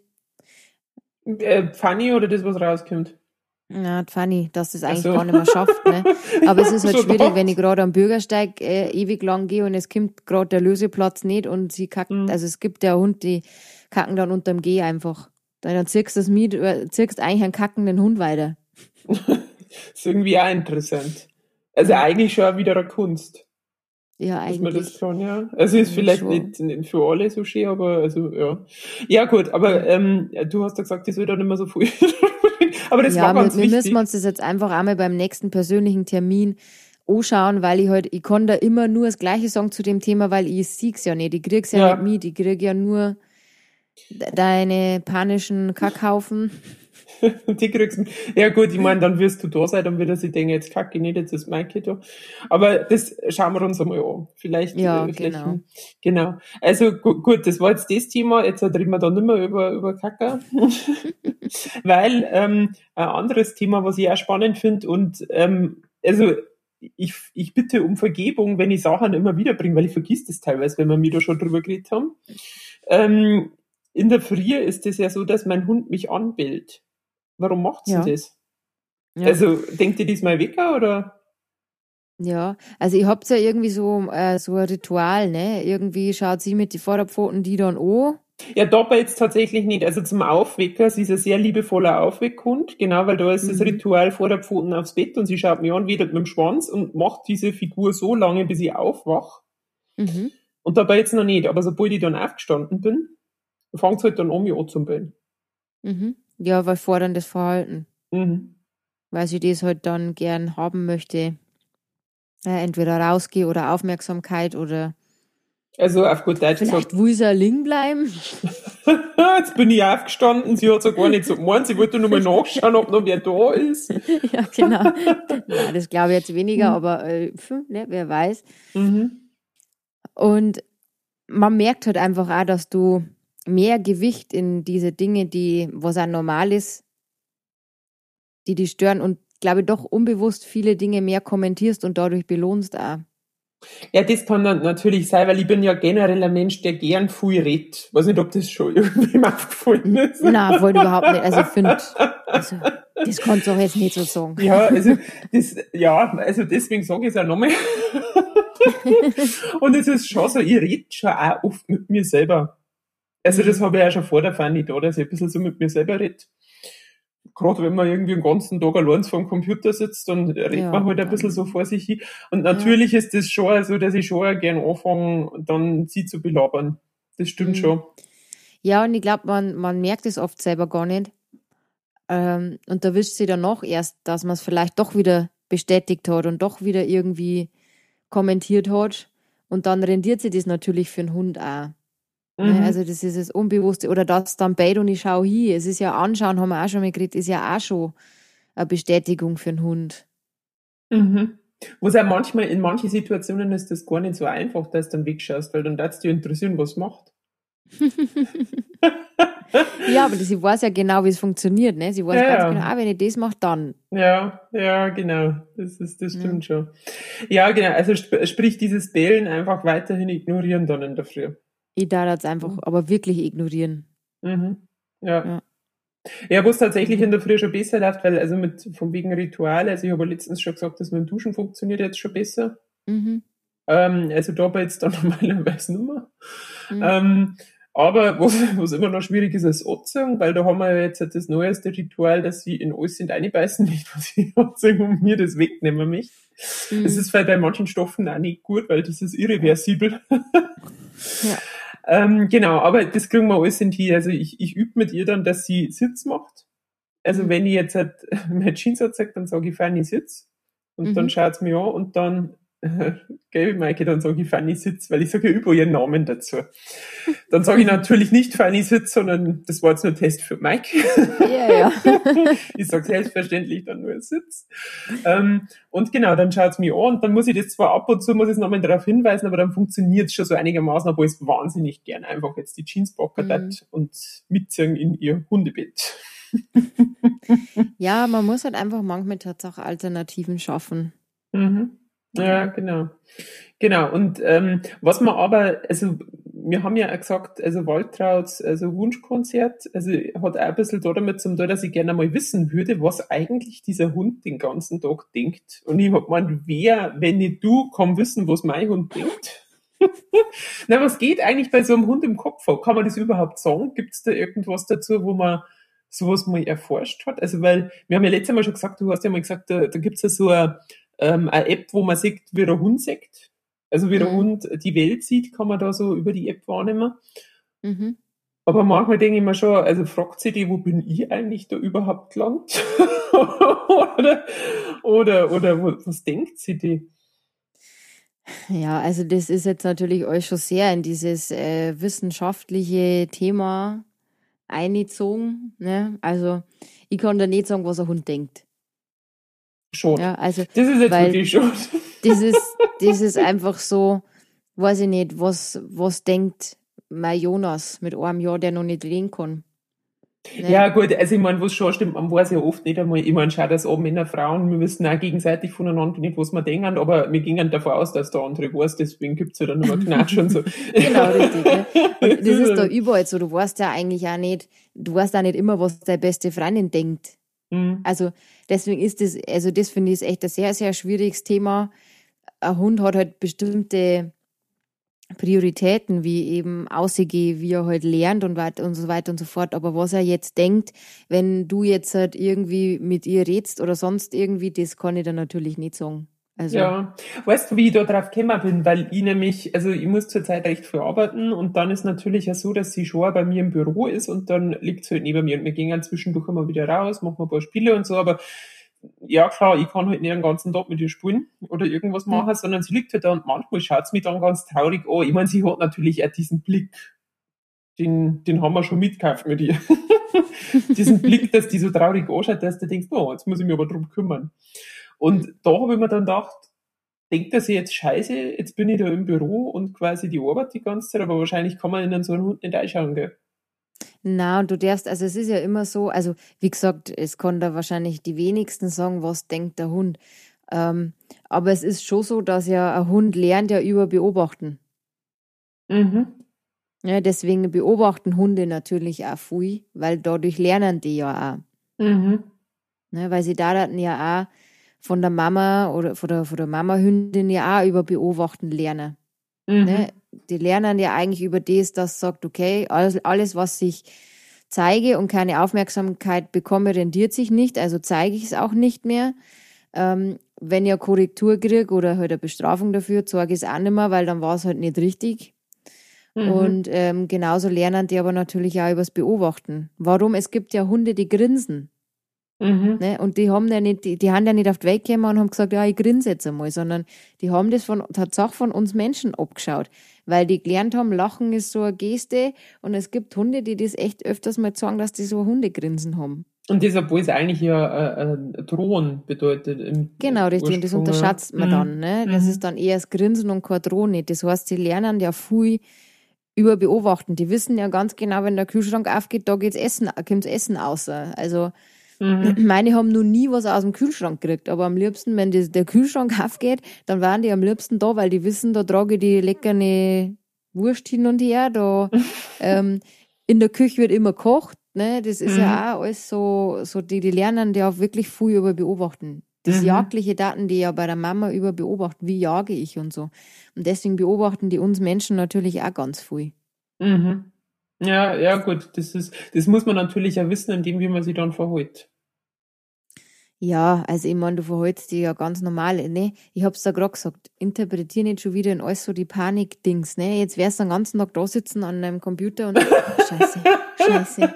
Äh, Funny oder das, was rauskommt? Ja, funny, dass das eigentlich so. gar nicht mehr schafft. Ne? [LAUGHS] Aber es ist halt schwierig, wenn ich gerade am Bürgersteig äh, ewig lang gehe und es kommt gerade der Löseplatz nicht und sie kacken, mhm. also es gibt ja Hund, die kacken dann unterm Geh einfach. Dann ziehst du das mit, äh, ziehst eigentlich einen kackenden Hund weiter. [LAUGHS] ist irgendwie auch interessant. Also eigentlich schon wieder eine Kunst. Ja, eigentlich. Man das kann, ja. Also ist vielleicht nicht, nicht, für alle so schön, aber also ja. Ja gut, aber ähm, du hast ja gesagt, das wird dann immer so viel [LAUGHS] Aber das ja, war ganz wir, wir müssen uns das jetzt einfach einmal beim nächsten persönlichen Termin anschauen, weil ich halt, ich kann da immer nur das Gleiche sagen zu dem Thema, weil ich sieg's ja nicht. Ich krieg's ja, ja. nicht mit. Ich krieg ja nur deine panischen Kackhaufen. [LAUGHS] die kriegst. Ja gut, ich meine, dann wirst du da sein, dann wird er sich denken, jetzt kacke ich nicht, jetzt ist Maike da. Aber das schauen wir uns einmal an. Vielleicht. Ja, äh, vielleicht, genau. Genau. Also gut, gut, das war jetzt das Thema. Jetzt reden wir da nicht mehr über, über Kacker. [LAUGHS] Weil ähm, ein anderes Thema, was ich auch spannend finde und ähm, also ich, ich bitte um Vergebung, wenn ich Sachen immer wieder bringe, weil ich vergiss das teilweise, wenn wir mir da schon drüber geredet haben. Ähm, in der Früh ist es ja so, dass mein Hund mich anbellt. Warum macht sie ja. das? Ja. Also denkt ihr diesmal weg oder? Ja, also ich hab's ja irgendwie so, äh, so ein Ritual, ne? Irgendwie schaut sie mit die Vorderpfoten die dann an. Ja, dabei jetzt tatsächlich nicht. Also zum Aufwecker, sie ist ein sehr liebevoller Aufweckhund, genau, weil da ist mhm. das Ritual Vorderpfoten aufs Bett und sie schaut mir an, wedelt mit dem Schwanz und macht diese Figur so lange, bis ich aufwach. Mhm. Und dabei jetzt noch nicht. Aber sobald ich dann aufgestanden bin, fängt es halt dann an, mich anzubilden. Mhm. Ja, weil forderndes Verhalten. Mhm. Weil sie das halt dann gern haben möchte. Ja, entweder rausgehe oder Aufmerksamkeit oder. Also auf gut Deutsch gesagt. sie liegen bleiben. [LAUGHS] Jetzt bin ich aufgestanden, sie hat so gar nicht so gemeint, sie wollte nur mal nachschauen, ob noch wer da ist. [LAUGHS] ja, genau. Ja, das glaube ich jetzt weniger, aber äh, ne, wer weiß. Mhm. Und man merkt halt einfach auch, dass du mehr Gewicht in diese Dinge, die, was auch normal ist, die dich stören und glaube ich doch unbewusst viele Dinge mehr kommentierst und dadurch belohnst auch. Ja, das kann dann natürlich sein, weil ich bin ja generell ein Mensch, der gern viel redet. Weiß nicht, ob das schon [LAUGHS] irgendwem aufgefallen ist. Nein, wollte überhaupt nicht. Also ich finde, also, das kannst du auch jetzt nicht so sagen. Ja, also das, ja, also deswegen sage ich es auch nochmal. [LAUGHS] Und es ist schon so, ich rede schon auch oft mit mir selber. Also das habe ich ja schon vor der Fanny da, dass ich ein bisschen so mit mir selber rede gerade wenn man irgendwie den ganzen Tag allein vor dem Computer sitzt, dann redet ja, man halt ein bisschen so vor sich hin. Und natürlich ja. ist das schon so, dass ich schon gerne anfange, dann sie zu belabern. Das stimmt mhm. schon. Ja, und ich glaube, man, man merkt es oft selber gar nicht. Ähm, und da wischt sie dann noch erst, dass man es vielleicht doch wieder bestätigt hat und doch wieder irgendwie kommentiert hat. Und dann rendiert sie das natürlich für einen Hund auch. Ne, mhm. Also das ist das Unbewusste. Oder das dann beide und ich schaue hin. Es ist ja anschauen, haben wir auch schon mal geredet, ist ja auch schon eine Bestätigung für einen Hund. Mhm. Wo es auch manchmal, in manchen Situationen ist das gar nicht so einfach, dass du dann wegschaust, weil dann darf es dich interessieren, was macht. [LAUGHS] ja, aber sie weiß ja genau, wie es funktioniert, ne? Sie weiß ja, ganz genau, ah, wenn ich das mache, dann. Ja, ja, genau. Das ist, das stimmt ja. schon. Ja, genau. Also sp sprich dieses Bellen einfach weiterhin ignorieren dann in der Früh. Ich darf das einfach mhm. aber wirklich ignorieren. Mhm. Ja. ja. Ja, wo es tatsächlich in der Früh schon besser läuft, weil also mit von wegen Ritual, also ich habe letztens schon gesagt, dass mein Duschen funktioniert jetzt schon besser. Mhm. Ähm, also da bei jetzt dann [LAUGHS] normalerweise nicht mehr. Mhm. Ähm, aber was, [LAUGHS] was immer noch schwierig ist, ist Anziehung, weil da haben wir jetzt das neueste Ritual, dass sie in alles sind einbeißen, nicht [LAUGHS] was ich anziehen und mir das wegnehmen möchte. Mhm. Das ist bei manchen Stoffen auch nicht gut, weil das ist irreversibel. ja. Ähm, genau, aber das kriegen wir alles in die. Also ich, ich übe mit ihr dann, dass sie Sitz macht. Also mhm. wenn ich jetzt [LAUGHS] halt mein Jeans zeige, dann sage ich Fanny Sitz. Und mhm. dann schaut sie mir an und dann [LAUGHS] gell, Maike, dann sage ich Fanny Sitz, weil ich sage ja über ihren Namen dazu. Dann sage ich natürlich nicht Fanny Sitz, sondern das war jetzt nur ein Test für Mike. Ja, ja. [LAUGHS] ich sage selbstverständlich dann nur Sitz. Ähm, und genau, dann schaut es mir an und dann muss ich das zwar ab und zu, muss ich es nochmal darauf hinweisen, aber dann funktioniert es schon so einigermaßen, obwohl es wahnsinnig gern einfach jetzt die Jeans packen mhm. und mitziehen in ihr Hundebett. ja, man muss halt einfach manchmal tatsächlich Alternativen schaffen. Mhm. Ja, genau. Genau. Und ähm, was man aber, also wir haben ja auch gesagt, also Waltrauts also Wunschkonzert, also hat auch ein bisschen da damit zu tun, dass ich gerne mal wissen würde, was eigentlich dieser Hund den ganzen Tag denkt. Und ich hab gemeint, wer, wenn nicht du, kann wissen, was mein Hund denkt. [LAUGHS] Na, was geht eigentlich bei so einem Hund im Kopf vor? Kann man das überhaupt sagen? Gibt es da irgendwas dazu, wo man sowas mal erforscht hat? Also, weil wir haben ja letztes Mal schon gesagt, du hast ja mal gesagt, da, da gibt es ja so eine ähm, eine App, wo man sieht, wie der Hund sieht. Also wie der mhm. Hund die Welt sieht, kann man da so über die App wahrnehmen. Mhm. Aber manchmal denke ich mir schon, also fragt sie die, wo bin ich eigentlich da überhaupt gelangt? [LAUGHS] oder, oder, oder was denkt sie die? Ja, also das ist jetzt natürlich euch schon sehr in dieses äh, wissenschaftliche Thema eingezogen. Ne? Also ich kann da nicht sagen, was ein Hund denkt. Schon. Ja, also, das ist jetzt wirklich schon. Das ist, [LAUGHS] das ist einfach so, weiß ich nicht, was, was denkt mein Jonas mit einem Jahr, der noch nicht reden kann. Ne? Ja, gut, also ich meine, was schon stimmt, man weiß ja oft nicht einmal, ich meine, schau das an, Männer, Frauen, wir wissen auch gegenseitig voneinander nicht, was wir denken, aber wir gingen davon aus, dass der andere weiß, deswegen gibt es ja dann immer Knatsch und so. [LAUGHS] genau, richtig. Ne? [LAUGHS] Und das ist da überall so, du weißt ja eigentlich auch nicht, du weißt auch nicht immer, was deine beste Freundin denkt. Mhm. Also deswegen ist das, also das finde ich echt ein sehr, sehr schwieriges Thema. Ein Hund hat halt bestimmte Prioritäten, wie eben Aussehen, wie er halt lernt und, und so weiter und so fort. Aber was er jetzt denkt, wenn du jetzt halt irgendwie mit ihr redst oder sonst irgendwie, das kann ich dann natürlich nicht sagen. Also. Ja, weißt du, wie ich da drauf gekommen bin? Weil ich nämlich, also ich muss zurzeit recht viel arbeiten und dann ist natürlich ja so, dass sie schon bei mir im Büro ist und dann liegt sie halt neben mir und wir gehen dann zwischendurch immer wieder raus, machen ein paar Spiele und so, aber ja klar, ich kann halt nicht den ganzen Tag mit ihr spielen oder irgendwas machen, mhm. sondern sie liegt halt da und manchmal schaut sie mich dann ganz traurig an. Ich meine, sie hat natürlich auch diesen Blick, den, den haben wir schon mitgekauft mit ihr. [LAUGHS] diesen Blick, dass die so traurig anschaut, dass du denkst, oh, jetzt muss ich mich aber drum kümmern. Und da habe ich mir dann gedacht, denkt er sich jetzt scheiße, jetzt bin ich da im Büro und quasi die Arbeit die ganze Zeit, aber wahrscheinlich kann man in so einen Hund nicht einschauen, gell? Na, und du darfst, also es ist ja immer so, also wie gesagt, es kann da wahrscheinlich die wenigsten sagen, was denkt der Hund. Ähm, aber es ist schon so, dass ja ein Hund lernt ja über Beobachten. Mhm. Ja, deswegen beobachten Hunde natürlich auch viel, weil dadurch lernen die ja auch. Mhm. Ja, weil sie da ja auch von der Mama oder von der, von der Mama-Hündin ja auch über Beobachten lernen. Mhm. Ne? Die lernen ja eigentlich über das, das sagt, okay, alles, alles, was ich zeige und keine Aufmerksamkeit bekomme, rendiert sich nicht, also zeige ich es auch nicht mehr. Ähm, wenn ich eine Korrektur kriege oder halt eine Bestrafung dafür, zeige ich es auch nicht mehr, weil dann war es halt nicht richtig. Mhm. Und ähm, genauso lernen die aber natürlich auch übers Beobachten. Warum? Es gibt ja Hunde, die grinsen. Mhm. Ne? Und die haben ja nicht, die, die haben ja nicht auf die Welt gekommen und haben gesagt, ja, ich grinse jetzt einmal, sondern die haben das von, tatsächlich von uns Menschen abgeschaut, weil die gelernt haben, Lachen ist so eine Geste und es gibt Hunde, die das echt öfters mal sagen, dass die so Hundegrinsen haben. Und das, obwohl es eigentlich ja äh, äh, Drohen bedeutet. Im genau, richtig, das unterschätzt man mhm. dann. Ne? Das mhm. ist dann eher das Grinsen und keine Drohne. Das heißt, sie lernen ja viel über Beobachten. Die wissen ja ganz genau, wenn der Kühlschrank aufgeht, da geht's Essen, kommt's Essen aus. Also Mhm. [CLEARS THROAT] Meine haben noch nie was aus dem Kühlschrank gekriegt, aber am liebsten, wenn die, der Kühlschrank [LAUGHS] aufgeht, dann waren die am liebsten da, weil die wissen, da trage ich die leckere Wurst hin und her, da [LAUGHS] ähm, in der Küche wird immer gekocht, ne? Das ist mhm. ja auch alles so, so die, die lernen ja auch wirklich viel über Beobachten. Das mhm. jagdliche Daten, die ja bei der Mama über beobachten, wie jage ich und so. Und deswegen beobachten die uns Menschen natürlich auch ganz viel. Mhm. Ja, ja, gut, das ist, das muss man natürlich ja wissen, indem wie man sie dann verholt. Ja, also ich meine, du verhältst dich ja ganz normal, ne? Ich hab's da gerade gesagt, interpretier nicht schon wieder in alles so die Panik-Dings, ne? Jetzt wärst du den ganzen Tag da sitzen an deinem Computer und [LAUGHS] scheiße, scheiße,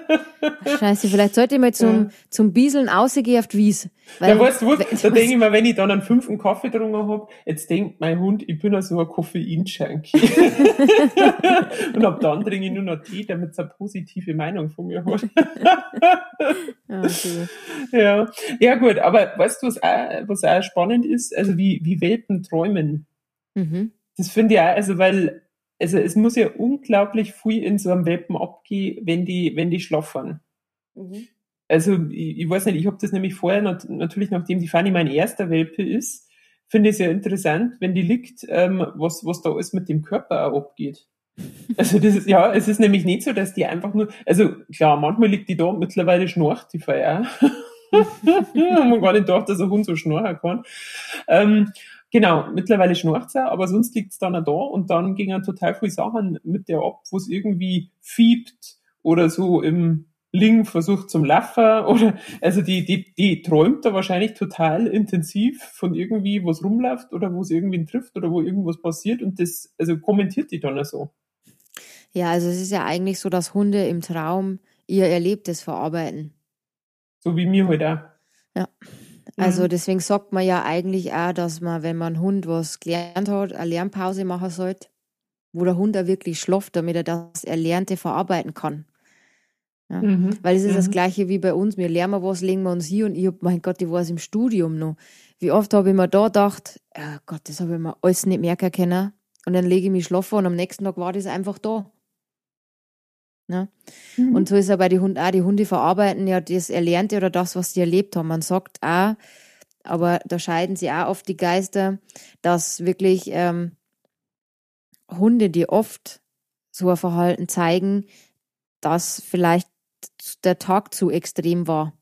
scheiße. Vielleicht sollte ich mal zum, ja. zum Bieseln rausgehen auf die Wies. ja, weißt du, [LAUGHS] da denke ich mir, wenn ich dann einen fünften Kaffee getrunken hab, jetzt denkt mein Hund, ich bin ja so ein Koffeinschank. [LAUGHS] und ab dann trinke ich nur noch Tee, damit es eine positive Meinung von mir hat. okay. Ja, ja gut gut, aber weißt du, was auch, was auch spannend ist? Also wie, wie Welpen träumen. Mhm. Das finde ich auch, also weil, also es muss ja unglaublich viel in so einem Welpen abgehen, wenn die, wenn die schlafen. Mhm. Also ich, ich, weiß nicht, ich habe das nämlich vorher, natürlich nachdem die Fanny mein erster Welpe ist, finde ich es ja interessant, wenn die liegt, ähm, was, was da alles mit dem Körper auch abgeht. [LAUGHS] Also das ist, ja, es ist nämlich nicht so, dass die einfach nur, also klar, manchmal liegt die da mittlerweile schnarcht die Feier. [LAUGHS] man gar nicht gedacht, dass ein Hund so schnarchen kann. Ähm, genau, mittlerweile schnarcht er, aber sonst liegt es dann auch da und dann gingen total viele Sachen mit der ab, wo es irgendwie fiebt oder so im Ling versucht zum Lachen oder also die, die, die träumt da wahrscheinlich total intensiv von irgendwie, was rumläuft oder wo es irgendwie trifft oder wo irgendwas passiert und das, also kommentiert die dann auch so. Ja, also es ist ja eigentlich so, dass Hunde im Traum ihr Erlebtes verarbeiten. So wie mir heute auch. Ja. Also mhm. deswegen sagt man ja eigentlich auch, dass man, wenn man Hund was gelernt hat, eine Lernpause machen sollte, wo der Hund auch wirklich schlaft, damit er das Erlernte verarbeiten kann. Ja. Mhm. Weil es ist mhm. das Gleiche wie bei uns. Wir lernen was, legen wir uns hier und ich hab, mein Gott, ich war es im Studium noch. Wie oft habe ich mir da gedacht, oh Gott, das habe ich mir alles nicht merken können. Und dann lege ich mich schlafen und am nächsten Tag war das einfach da. Ne? Mhm. Und so ist ja bei den Hunden auch. Die Hunde verarbeiten ja das Erlernte oder das, was sie erlebt haben. Man sagt auch, aber da scheiden sie auch oft die Geister, dass wirklich ähm, Hunde, die oft so ein Verhalten zeigen, dass vielleicht der Tag zu extrem war.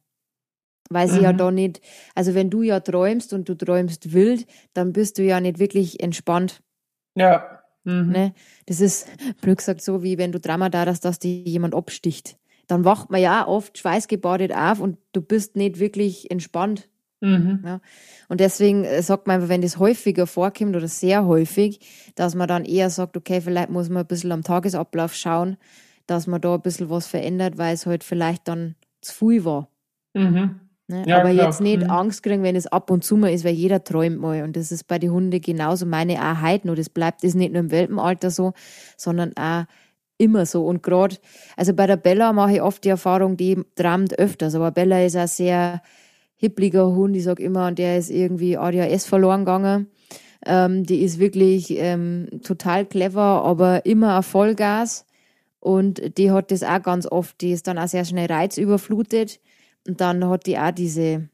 Weil sie mhm. ja da nicht, also wenn du ja träumst und du träumst wild, dann bist du ja nicht wirklich entspannt. Ja. Mhm. Ne? Das ist, blöd gesagt, so wie wenn du Drama da hast, dass dir jemand absticht. Dann wacht man ja oft schweißgebadet auf und du bist nicht wirklich entspannt. Mhm. Ja? Und deswegen äh, sagt man, wenn das häufiger vorkommt oder sehr häufig, dass man dann eher sagt, okay, vielleicht muss man ein bisschen am Tagesablauf schauen, dass man da ein bisschen was verändert, weil es halt vielleicht dann zu viel war. Mhm. Ne? Ja, Aber klar. jetzt nicht mhm. Angst kriegen, wenn es ab und zu mal ist, weil jeder träumt mal. Und das ist bei den Hunden genauso meine auch heute noch. Das bleibt das nicht nur im Welpenalter so, sondern auch immer so. Und gerade, also bei der Bella mache ich oft die Erfahrung, die träumt öfters. Aber Bella ist ein sehr hippliger Hund. Ich sag immer, und der ist irgendwie ADHS verloren gegangen. Ähm, die ist wirklich ähm, total clever, aber immer ein Vollgas. Und die hat das auch ganz oft. Die ist dann auch sehr schnell reizüberflutet und dann hat die auch diese,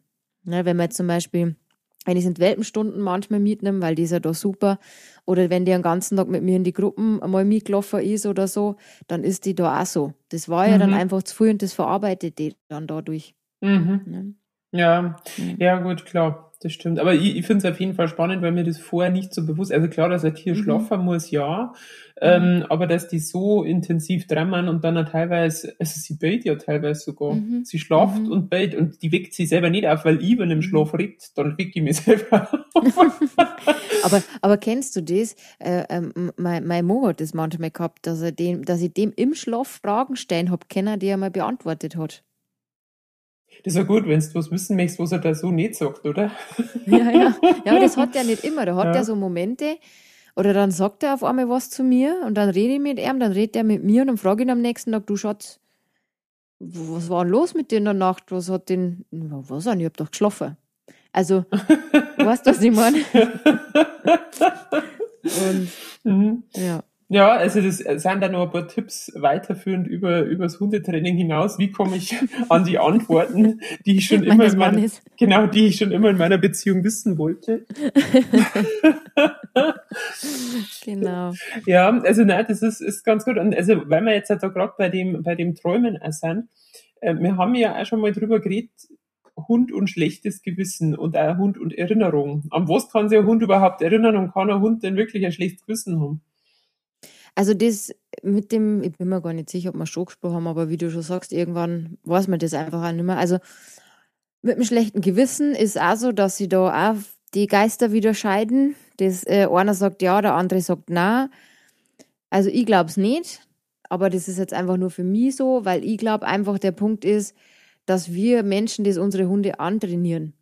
ne, wenn man jetzt zum Beispiel, wenn ich es in Welpenstunden manchmal mitnehme, weil die ist ja da super, oder wenn die den ganzen Tag mit mir in die Gruppen einmal mitgelaufen ist oder so, dann ist die da auch so. Das war ja mhm. dann einfach zu früh und das verarbeitet die dann dadurch. Mhm. Ne? Ja, ja, gut, klar das stimmt. Aber ich, ich finde es auf jeden Fall spannend, weil mir das vorher nicht so bewusst, also klar, dass ein Tier mhm. schlafen muss, ja, ähm, mhm. aber dass die so intensiv drämmern und dann auch teilweise, also sie bellt ja teilweise sogar. Mhm. Sie schlaft mhm. und bellt und die weckt sie selber nicht auf, weil ich, wenn im mhm. Schlaf redet, dann wecke ich mich [LAUGHS] selber auf. aber, aber kennst du das? Äh, äh, mein, mein Mo hat das manchmal gehabt, dass, er dem, dass ich dem im Schlaf Fragen stellen habe können, die er mal beantwortet hat. Das ist ja gut, wenn du was wissen möchtest, was er da so nicht sagt, oder? Ja, ja. Ja, aber [LAUGHS] das hat er nicht immer. Da hat ja. er so Momente, oder dann sagt er auf einmal was zu mir und dann rede ich mit ihm, dann redet er mit mir und dann frage ich ihn am nächsten Tag, du Schatz, was war denn los mit dir in der Nacht? Was hat denn, was an, ich hab doch geschlafen. Also, [LAUGHS] weißt du, was ich meine? [LAUGHS] und, mhm. ja. Ja, also das sind da noch ein paar Tipps weiterführend über, über das Hundetraining hinaus. Wie komme ich [LAUGHS] an die Antworten, die ich schon immer in meiner, genau, die ich schon immer in meiner Beziehung wissen wollte? [LAUGHS] genau. Ja, also nein, das ist, ist ganz gut. Und also, weil wir jetzt da gerade bei dem, bei dem Träumen sind, äh, wir haben ja auch schon mal drüber geredet, Hund und schlechtes Gewissen und auch Hund und Erinnerung. An was kann sich ein Hund überhaupt erinnern und kann ein Hund denn wirklich ein schlechtes Gewissen haben? Also das mit dem, ich bin mir gar nicht sicher, ob wir schon gesprochen haben, aber wie du schon sagst, irgendwann weiß man das einfach auch nicht mehr. Also mit dem schlechten Gewissen ist auch so, dass sie da auch die Geister wieder scheiden. Das, äh, einer sagt ja, der andere sagt na. Also ich glaube es nicht, aber das ist jetzt einfach nur für mich so, weil ich glaube einfach, der Punkt ist, dass wir Menschen das unsere Hunde antrainieren.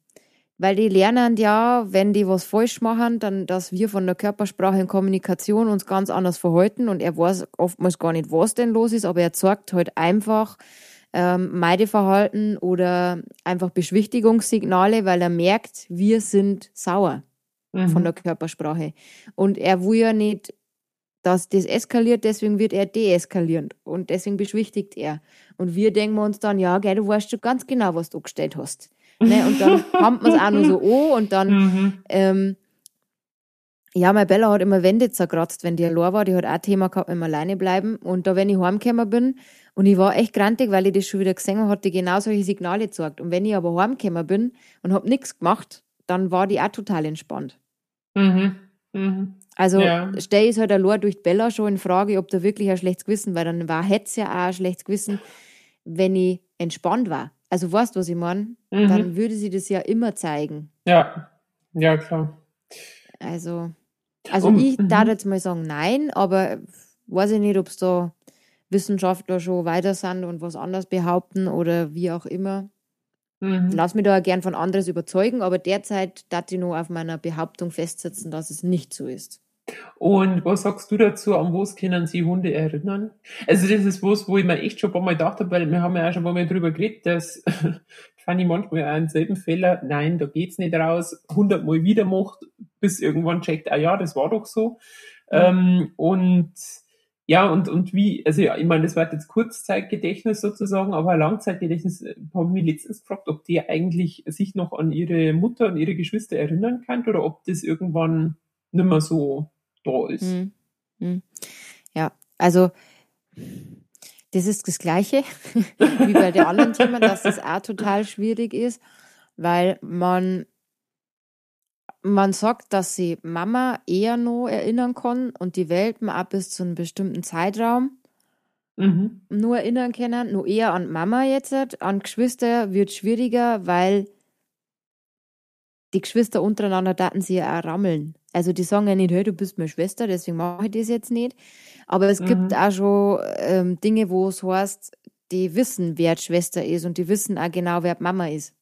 Weil die lernen ja, wenn die was falsch machen, dann, dass wir von der Körpersprache in Kommunikation uns ganz anders verhalten und er weiß oftmals gar nicht, was denn los ist, aber er zeigt halt einfach ähm, Meideverhalten oder einfach Beschwichtigungssignale, weil er merkt, wir sind sauer mhm. von der Körpersprache. Und er will ja nicht, dass das eskaliert, deswegen wird er deeskalierend und deswegen beschwichtigt er. Und wir denken uns dann, ja, gell, du weißt schon ganz genau, was du gestellt hast. Ne? Und dann [LAUGHS] kommt man es auch nur so oh und dann, mhm. ähm, ja, meine Bella hat immer Wände zerkratzt, wenn die allein war. Die hat auch Thema gehabt, wenn wir alleine bleiben. Und da, wenn ich heimgekommen bin, und ich war echt grantig, weil ich das schon wieder gesehen habe, hat die genau solche Signale gezeigt. Und wenn ich aber heimgekommen bin und habe nichts gemacht, dann war die auch total entspannt. Mhm. Mhm. Also ja. stelle ich es halt allein durch Bella schon in Frage, ob da wirklich ein schlechtes Gewissen, weil dann war, hätte es ja auch ein schlechtes Gewissen, wenn ich entspannt war. Also weißt du, was ich meine? Mhm. Dann würde sie das ja immer zeigen. Ja, ja, klar. Also, also um, ich darf mhm. jetzt mal sagen, nein, aber weiß ich nicht, ob es da Wissenschaftler schon weiter sind und was anderes behaupten oder wie auch immer. Mhm. Lass mich da gern von anderes überzeugen, aber derzeit darf ich nur auf meiner Behauptung festsetzen, dass es nicht so ist. Und was sagst du dazu, an was können Sie Hunde erinnern? Also das ist was, wo ich mir echt schon ein paar Mal gedacht habe, weil wir haben ja auch schon ein paar Mal drüber geredet, dass [LAUGHS] Fanny manchmal einen selben Fehler, nein, da geht's nicht raus, hundertmal wieder macht, bis irgendwann checkt, ah ja, das war doch so. Mhm. Ähm, und ja, und, und wie, also ja, ich meine, das war jetzt Kurzzeitgedächtnis sozusagen, aber Langzeitgedächtnis, äh, habe ich mich letztens gefragt, ob die eigentlich sich noch an ihre Mutter und ihre Geschwister erinnern kann oder ob das irgendwann nicht mehr so da ist. Hm. Hm. Ja, also das ist das Gleiche [LAUGHS] wie bei den anderen Themen, dass das auch total schwierig ist, weil man man sagt, dass sie Mama eher noch erinnern kann und die Welpen ab bis zu einem bestimmten Zeitraum mhm. nur erinnern können, nur eher an Mama jetzt. An Geschwister wird schwieriger, weil die Geschwister untereinander daten sie ja auch rammeln. Also die sagen ja nicht, hey, du bist meine Schwester, deswegen mache ich das jetzt nicht. Aber es mhm. gibt auch schon ähm, Dinge, wo es heißt, die wissen, wer die Schwester ist und die wissen auch genau, wer die Mama ist.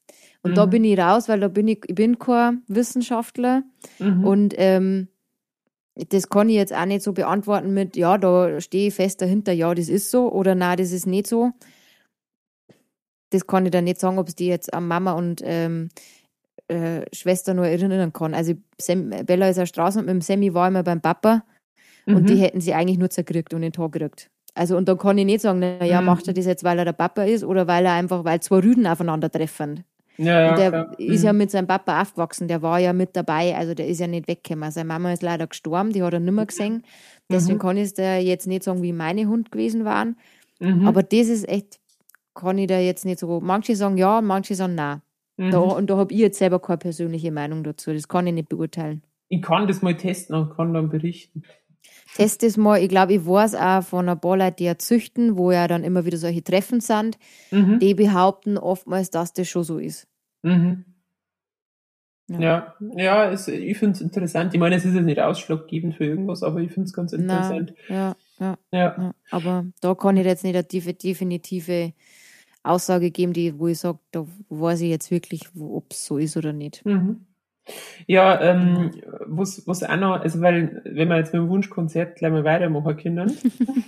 Und mhm. da bin ich raus, weil da bin ich, ich bin kein Wissenschaftler mhm. und ähm, das kann ich jetzt auch nicht so beantworten mit, ja, da stehe ich fest dahinter, ja, das ist so oder nein, das ist nicht so. Das kann ich dann nicht sagen, ob es die jetzt an Mama und ähm, äh, Schwester nur erinnern kann. Also Sam, Bella ist auf Straße und mit dem Sammy war immer beim Papa mhm. und die hätten sie eigentlich nur zerkriegt und den Tag gekriegt. Also und da kann ich nicht sagen, naja, mhm. macht er das jetzt, weil er der Papa ist oder weil er einfach, weil zwei Rüden aufeinandertreffen. Ja, ja, der ja. ist ja mhm. mit seinem Papa aufgewachsen, der war ja mit dabei, also der ist ja nicht weggekommen. Seine Mama ist leider gestorben, die hat er nicht mehr gesehen. Deswegen mhm. kann ich da jetzt nicht sagen, wie meine Hund gewesen waren. Mhm. Aber das ist echt, kann ich da jetzt nicht so. Manche sagen ja, manche sagen nein. Mhm. Da, und da habe ich jetzt selber keine persönliche Meinung dazu. Das kann ich nicht beurteilen. Ich kann das mal testen und kann dann berichten. Test das mal. Ich glaube, ich weiß auch von ein paar Leuten, die ja züchten, wo ja dann immer wieder solche Treffen sind, mhm. die behaupten oftmals, dass das schon so ist. Mhm. Ja, ja, ja es, ich finde es interessant. Ich meine, es ist jetzt nicht ausschlaggebend für irgendwas, aber ich finde es ganz interessant. Na, ja, ja, ja, ja, Aber da kann ich jetzt nicht eine definitive Aussage geben, die, wo ich sage, da weiß ich jetzt wirklich, ob es so ist oder nicht. Mhm. Ja, ähm, was, was auch noch, also weil, wenn wir jetzt mit dem Wunschkonzert gleich mal weitermachen können,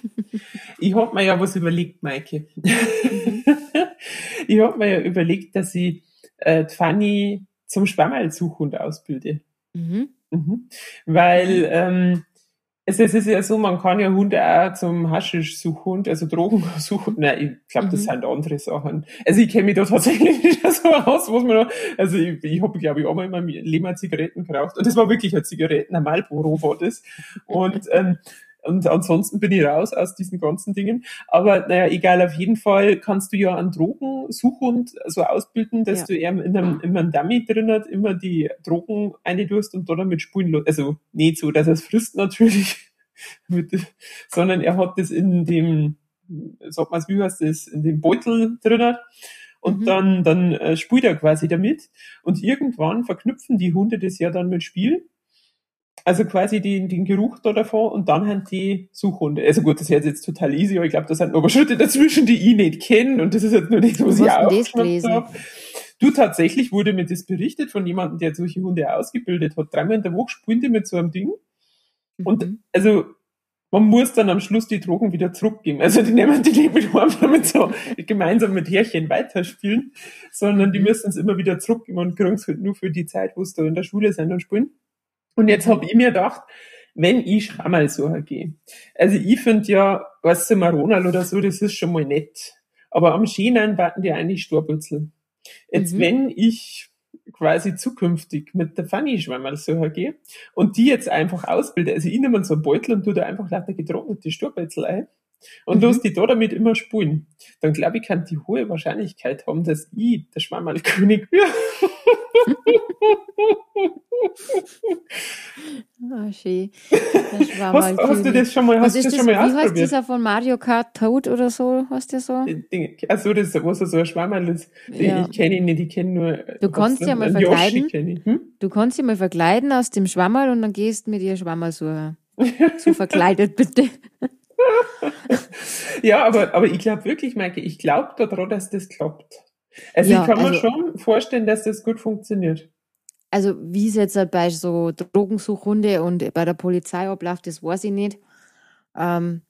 [LAUGHS] ich habe mir ja was überlegt, Maike. Mhm. [LAUGHS] ich habe mir ja überlegt, dass ich äh, Fanny zum Schwammerlsuchhund ausbilde. Mhm. Mhm. Weil ähm, es, es ist ja so, man kann ja Hunde auch zum Haschisch-Suchhund, also Drogensuchhund, nein, ich glaube, das mhm. sind andere Sachen. Also ich kenne mich da tatsächlich [LAUGHS] nicht so aus, was man noch, also ich, ich habe, glaube ich, auch mal in meinem Leben Zigaretten geraucht und das war wirklich eine Zigaretten, ein Marlboro war das. Und ähm, und ansonsten bin ich raus aus diesen ganzen Dingen. Aber naja, egal, auf jeden Fall kannst du ja einen Drogensuchhund so ausbilden, dass ja. du eben in einem, in einem Dummy drin hat, immer die Drogen eintust und da damit spulen lässt. Also nicht so, dass er es frisst natürlich, [LAUGHS] mit, sondern er hat das in dem, sag mal, wie heißt das, in dem Beutel drin und mhm. dann, dann äh, spielt er quasi damit. Und irgendwann verknüpfen die Hunde das ja dann mit Spiel also quasi den, den Geruch da davon und dann haben die Suchhunde. Also gut, das ist jetzt total easy, aber ich glaube, da sind aber Schritte dazwischen, die ich nicht kenne und das ist jetzt nur das, was ich auch habe. Du, tatsächlich wurde mir das berichtet von jemandem, der solche Hunde ausgebildet hat. Dreimal in der Woche spielen die mit so einem Ding. Mhm. Und also man muss dann am Schluss die Drogen wieder zurückgeben. Also die nehmen die nicht mit heim, damit so gemeinsam mit Härchen weiterspielen, sondern die mhm. müssen es immer wieder zurückgeben und kriegen es halt nur für die Zeit, wo sie da in der Schule sind und spielen. Und jetzt habe ich mir gedacht, wenn ich Schrammelsucher gehe. Also ich finde ja, was du, Maronal oder so, das ist schon mal nett. Aber am Schienen warten die eigentlich Storbützel. Jetzt, mhm. wenn ich quasi zukünftig mit der Fanny Schwammersucher gehe und die jetzt einfach ausbilde, also ich nehme so einen Beutel und tu da einfach lauter getrocknete Storbützel ein und mhm. los die da damit immer spulen, dann glaube ich, kann die hohe Wahrscheinlichkeit haben, dass ich der Schwammerlkönig [LAUGHS] bin. Ah, schön. [LAUGHS] Hast, hast, du das schon mal, hast das, das schon mal Wie heißt dieser von Mario Kart Toad oder so? Hast du so? Also das ist so ein Schwammerl ist. Ja. Ich kenne ihn nicht, ich kenne nur. Du kannst ja mal verkleiden. Hm? Du kannst ja mal verkleiden aus dem Schwammerl und dann gehst mit ihr Schwammerl suchen. so [LAUGHS] verkleidet bitte. ja, aber, aber ich glaube wirklich, Maike, ich glaube daran, dass das klappt. Also ja, ich kann mir also, schon vorstellen, dass das gut funktioniert also wie es jetzt bei so Drogensuchhunde und bei der Polizei abläuft, das weiß ich nicht. Ähm,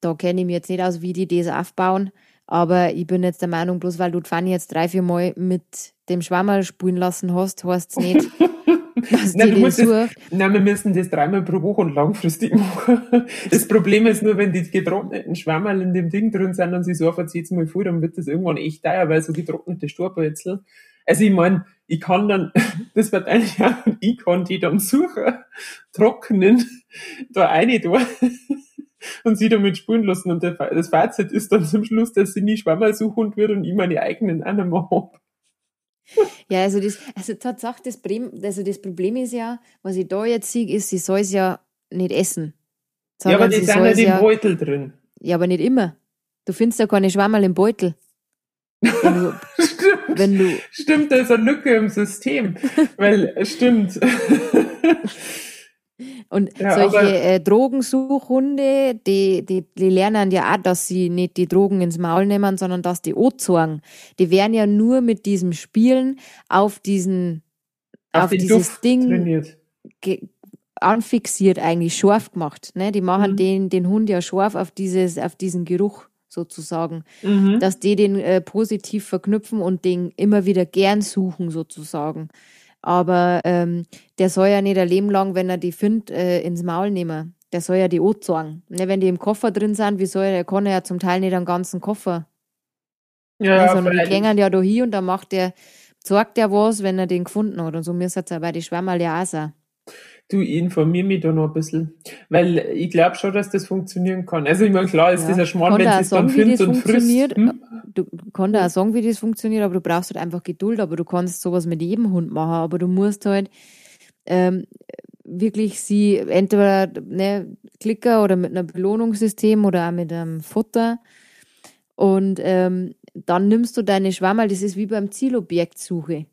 da kenne ich mich jetzt nicht aus, wie die das aufbauen. Aber ich bin jetzt der Meinung, bloß weil du Fanny jetzt drei, vier Mal mit dem Schwammerl spulen lassen hast, heißt es nicht, [LAUGHS] dass nein, die das. Nein, wir müssen das dreimal pro Woche und langfristig [LAUGHS] machen. Das Problem ist nur, wenn die getrockneten Schwammerl in dem Ding drin sind und sie so verzieht mal voll, dann wird das irgendwann echt teuer, weil so getrocknete Storbeutel also ich meine, ich kann dann, [LAUGHS] das wird eigentlich auch, ich kann die dann suchen, [LAUGHS] trocknen, da eine da und sie damit spulen lassen. Und das Fazit ist dann zum Schluss, dass sie nie Schwammersuchhund wird und ich meine eigenen auch nicht mehr habe. Ja, also das, also Tatsache, das Problem, also das Problem ist ja, was ich da jetzt sehe, ist, sie soll es ja nicht essen. Ja, aber die sind ja im Beutel drin. Ja, aber nicht immer. Du findest ja keine Schwammerl im Beutel. Wenn du, [LAUGHS] stimmt, wenn du stimmt, da ist eine Lücke im System. [LAUGHS] Weil, stimmt. [LAUGHS] Und ja, solche äh, Drogensuchhunde, die, die, die lernen ja auch, dass sie nicht die Drogen ins Maul nehmen, sondern dass die anzeigen. Die werden ja nur mit diesem Spielen auf diesen, auf, auf dieses Duft Ding trainiert. anfixiert eigentlich, scharf gemacht. Ne? Die machen mhm. den, den Hund ja scharf auf dieses, auf diesen Geruch sozusagen, mhm. dass die den äh, positiv verknüpfen und den immer wieder gern suchen sozusagen. Aber ähm, der soll ja nicht ein Leben lang, wenn er die findet, äh, ins Maul nehmen. Der soll ja die anzeigen. Ne, wenn die im Koffer drin sind, wie soll der, kann er ja zum Teil nicht einen ganzen Koffer. Ja, ne, sondern die gängen ja da hier und dann macht der, zeigt der was, wenn er den gefunden hat. Und so müsste es ja bei den Schwammerl ja auch sein. Du, informier mich da noch ein bisschen. Weil ich glaube schon, dass das funktionieren kann. Also, ich meine, klar ist ja. dieser Schmarrn, wenn es dann findet und frisst. Hm? Du kannst auch sagen, wie das funktioniert, aber du brauchst halt einfach Geduld. Aber du kannst sowas mit jedem Hund machen. Aber du musst halt ähm, wirklich sie entweder ne, Klicker oder mit einem Belohnungssystem oder auch mit einem Futter. Und ähm, dann nimmst du deine Schwammerl, das ist wie beim Zielobjektsuche.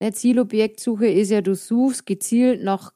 Ne, Zielobjektsuche ist ja, du suchst gezielt nach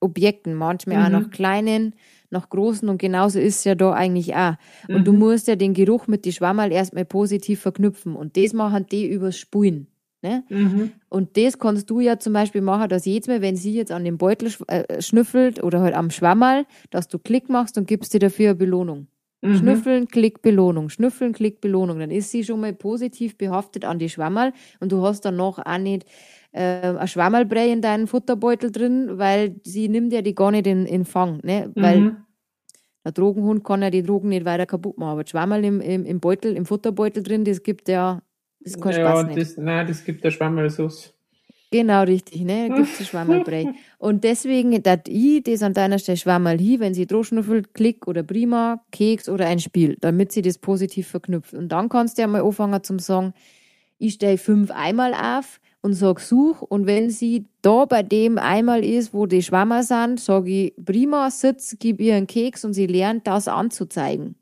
Objekten, manchmal mhm. auch nach kleinen, nach großen und genauso ist es ja da eigentlich auch. Und mhm. du musst ja den Geruch mit die Schwammerl erstmal positiv verknüpfen und das machen die übers Spulen. Ne? Mhm. Und das kannst du ja zum Beispiel machen, dass jedes Mal, wenn sie jetzt an dem Beutel äh, schnüffelt oder halt am Schwammerl, dass du Klick machst und gibst dir dafür eine Belohnung. Mhm. Schnüffeln, Klick, Belohnung. Schnüffeln, Klick, Belohnung. Dann ist sie schon mal positiv behaftet an die Schwammerl und du hast dann noch auch nicht äh, ein Schwammerlbrei in deinen Futterbeutel drin, weil sie nimmt ja die gar nicht in, in Fang, ne? Weil mhm. der Drogenhund kann ja die Drogen nicht weiter kaputt machen. Aber Schwammerl im, im, im Beutel, im Futterbeutel drin, das gibt ja, das kein ja, Spaß nicht. Das, nein, das gibt der Schwammerlsauce. Genau, richtig, ne? [LAUGHS] Da gibt es Schwammerlbrei. Und deswegen, dass ich das an deiner Stelle Schwammerl hin, wenn sie Drohschnuffelt, Klick oder Prima, Keks oder ein Spiel, damit sie das positiv verknüpft. Und dann kannst du ja mal anfangen zum sagen, ich stelle fünf einmal auf, und sage Such. Und wenn sie da bei dem einmal ist, wo die Schwammer sind, sage ich, prima, sitz, gib ihr einen Keks und sie lernt, das anzuzeigen.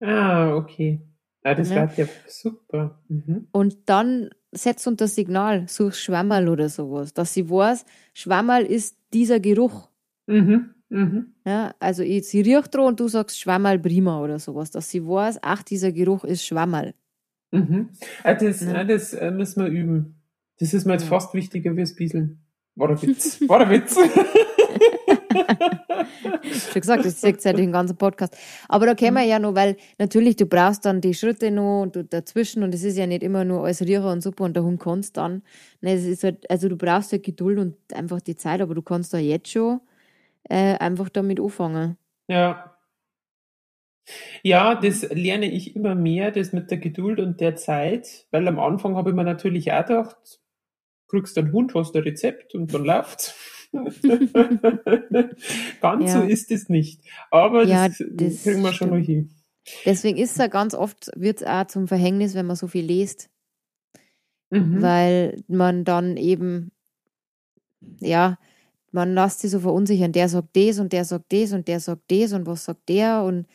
Ah, okay. Ja, das ja. ja super. Mhm. Und dann setzt unter Signal, such Schwammerl oder sowas, dass sie weiß, Schwammerl ist dieser Geruch. Mhm. Mhm. Ja, also ich, sie riecht dran und du sagst Schwammerl prima oder sowas, dass sie weiß, ach, dieser Geruch ist Schwammerl. Mhm. Ah, das, ja. das äh, müssen wir üben. Das ist mir jetzt fast wichtiger das Bieseln. War der [LAUGHS] Witz. War der Witz. [LAUGHS] Schon gesagt, das sagt ja den ganzen Podcast. Aber da kämen wir ja noch, weil natürlich, du brauchst dann die Schritte noch und dazwischen und es ist ja nicht immer nur alles Riecher und super und der Hund kannst dann. Ne, es ist halt, also du brauchst halt Geduld und einfach die Zeit, aber du kannst da jetzt schon äh, einfach damit anfangen. Ja. Ja, das lerne ich immer mehr, das mit der Geduld und der Zeit, weil am Anfang habe ich mir natürlich auch gedacht, kriegst einen Hund, hast ein Rezept und dann läuft's. [LAUGHS] ganz ja. so ist es nicht. Aber ja, das, das, kriegen wir schon noch hin. Deswegen ist es ja ganz oft, wird es auch zum Verhängnis, wenn man so viel liest. Mhm. Weil man dann eben, ja, man lässt sich so verunsichern. Der sagt das und der sagt das und der sagt das und was sagt der und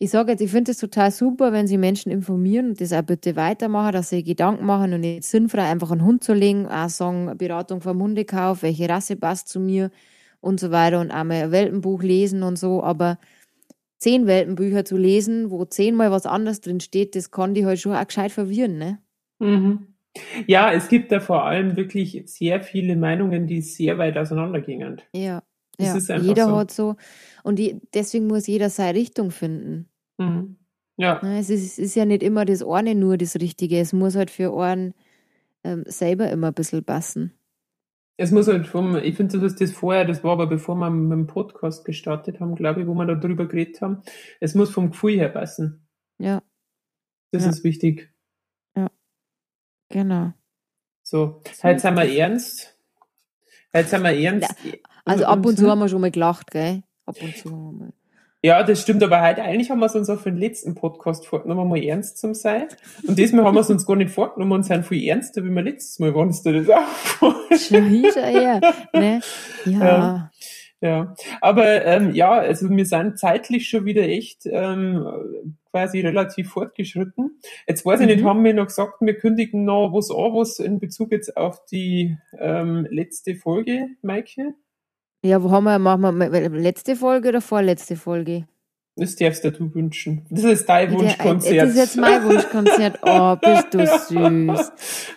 ich sage jetzt, ich finde es total super, wenn Sie Menschen informieren und das auch bitte weitermachen, dass sie Gedanken machen und nicht sinnfrei einfach einen Hund zu legen, auch sagen, Beratung vom Hundekauf, welche Rasse passt zu mir und so weiter und einmal ein Welpenbuch lesen und so, aber zehn Welpenbücher zu lesen, wo zehnmal was anderes drin steht, das kann die halt schon auch gescheit verwirren, ne? Mhm. Ja, es gibt da vor allem wirklich sehr viele Meinungen, die sehr weit auseinandergingen. Ja. Das ja, jeder so. hat so. Und die, deswegen muss jeder seine Richtung finden. Mhm. Ja. Es ist, es ist, ja nicht immer das eine nur das Richtige. Es muss halt für einen ähm, selber immer ein bisschen passen. Es muss halt vom, ich finde, dass das vorher, das war aber bevor wir mit dem Podcast gestartet haben, glaube ich, wo wir da drüber geredet haben, es muss vom Gefühl her passen. Ja. Das ja. ist wichtig. Ja. Genau. So, heute sind wir ernst. Heute sind wir ernst. Ja, also ab und zu haben wir schon mal gelacht, gell? Ab und zu haben wir mal. Ja, das stimmt, aber heute eigentlich haben wir es uns auch für den letzten Podcast vorgenommen, mal ernst zu sein. Und diesmal haben wir es uns gar nicht vorgenommen und sind viel ernster, wie wir letztes Mal waren. Ist dir das auch Schon wieder, ne? [LAUGHS] Ja. ja. Ja, aber ähm, ja, also wir sind zeitlich schon wieder echt ähm, quasi relativ fortgeschritten. Jetzt weiß mhm. ich nicht, mhm. haben wir noch gesagt, wir kündigen noch was an, was in Bezug jetzt auf die ähm, letzte Folge, Maike? Ja, wo haben wir, machen wir letzte Folge oder vorletzte Folge? Das darfst du wünschen. Das ist dein Wunschkonzert. Das ist jetzt mein Wunschkonzert. [LAUGHS] Oh, bist du süß.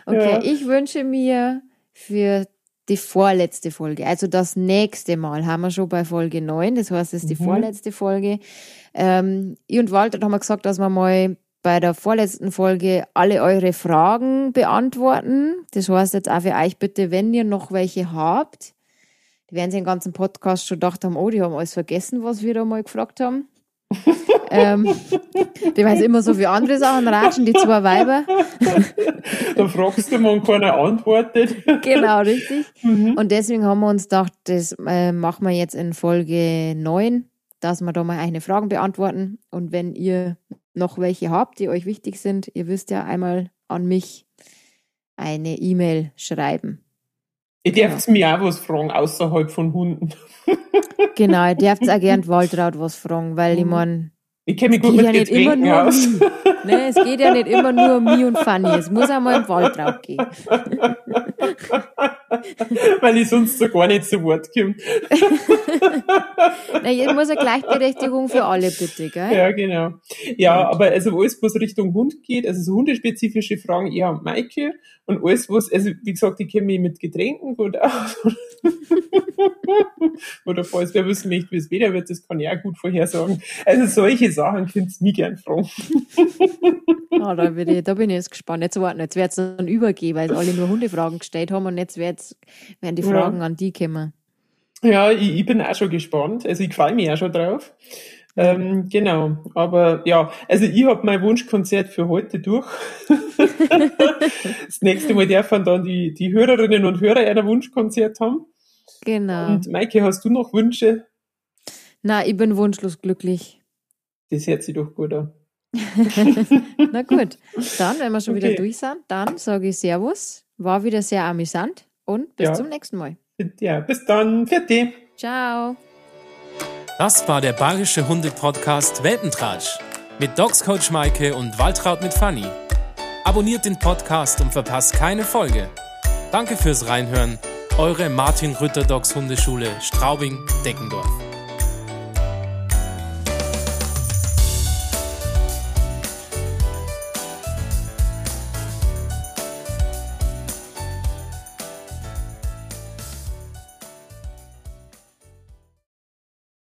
Okay, ja. ich wünsche mir für die vorletzte Folge, also das nächste Mal, haben wir schon bei Folge 9, das heißt, es ist die mhm. vorletzte Folge. Ähm, ich und Walter haben gesagt, dass wir mal bei der vorletzten Folge alle eure Fragen beantworten. Das heißt jetzt auch für euch bitte, wenn ihr noch welche habt, die werden sich den ganzen Podcast schon gedacht haben, oh, die haben alles vergessen, was wir da mal gefragt haben. [LAUGHS] ähm, die weiß immer so wie andere Sachen ratschen, die zwei Weiber. [LAUGHS] da fragst du mal und keiner antwortet. [LAUGHS] genau, richtig. Mhm. Und deswegen haben wir uns gedacht, das äh, machen wir jetzt in Folge 9, dass wir da mal eine Fragen beantworten. Und wenn ihr noch welche habt, die euch wichtig sind, ihr wisst ja einmal an mich eine E-Mail schreiben. Ihr dürft ja. mir auch was fragen, außerhalb von Hunden. [LAUGHS] genau, ihr dürft auch gern Waltraud was fragen, weil ich mhm. meine, ich kenne mich gut mit ja nicht immer nur aus. Um ne, es geht ja nicht immer nur um mich und Fanny. Es muss auch mal im Waltraud gehen. [LAUGHS] [LAUGHS] Weil ich sonst so gar nicht zu Wort komme. Na, jetzt muss eine Gleichberechtigung für alle, bitte, gell? Ja, genau. Ja, aber also alles, was Richtung Hund geht, also so hundespezifische Fragen eher an Maike und alles, was, also wie gesagt, ich kenne mich mit Getränken gut aus. [LAUGHS] Oder falls wer wissen möchte, wie es wieder wird, das kann ich auch gut vorhersagen. Also solche Sachen könnt ihr nie gern fragen. ah, da, bin ich, da bin ich jetzt gespannt. Jetzt warten, jetzt wird es dann übergehen, weil alle nur Hundefragen gestellt haben und jetzt wird's, werden die Fragen ja. an die kommen. Ja, ich, ich, bin auch schon gespannt. Also ich freue mich auch schon drauf. Ähm, genau, aber ja, also ich habe mein Wunschkonzert für heute durch. [LAUGHS] das nächste Mal dürfen dann die, die Hörerinnen und Hörer ein Wunschkonzert haben. Genau. Und Maike, hast du noch Wünsche? Na, ich bin wunschlos glücklich. Das hört sich doch gut an. [LAUGHS] Na gut, dann, wenn wir schon okay. wieder durch sind, dann sage ich Servus. War wieder sehr amüsant und bis ja. zum nächsten Mal. Ja, bis dann. Vierte. Ciao. Das war der Bayerische Hunde-Podcast Welpentratsch mit Dogs Coach Maike und Waltraud mit Fanny. Abonniert den Podcast und verpasst keine Folge. Danke fürs Reinhören. Eure Martin Rütter Dogs Hundeschule Straubing-Deckendorf.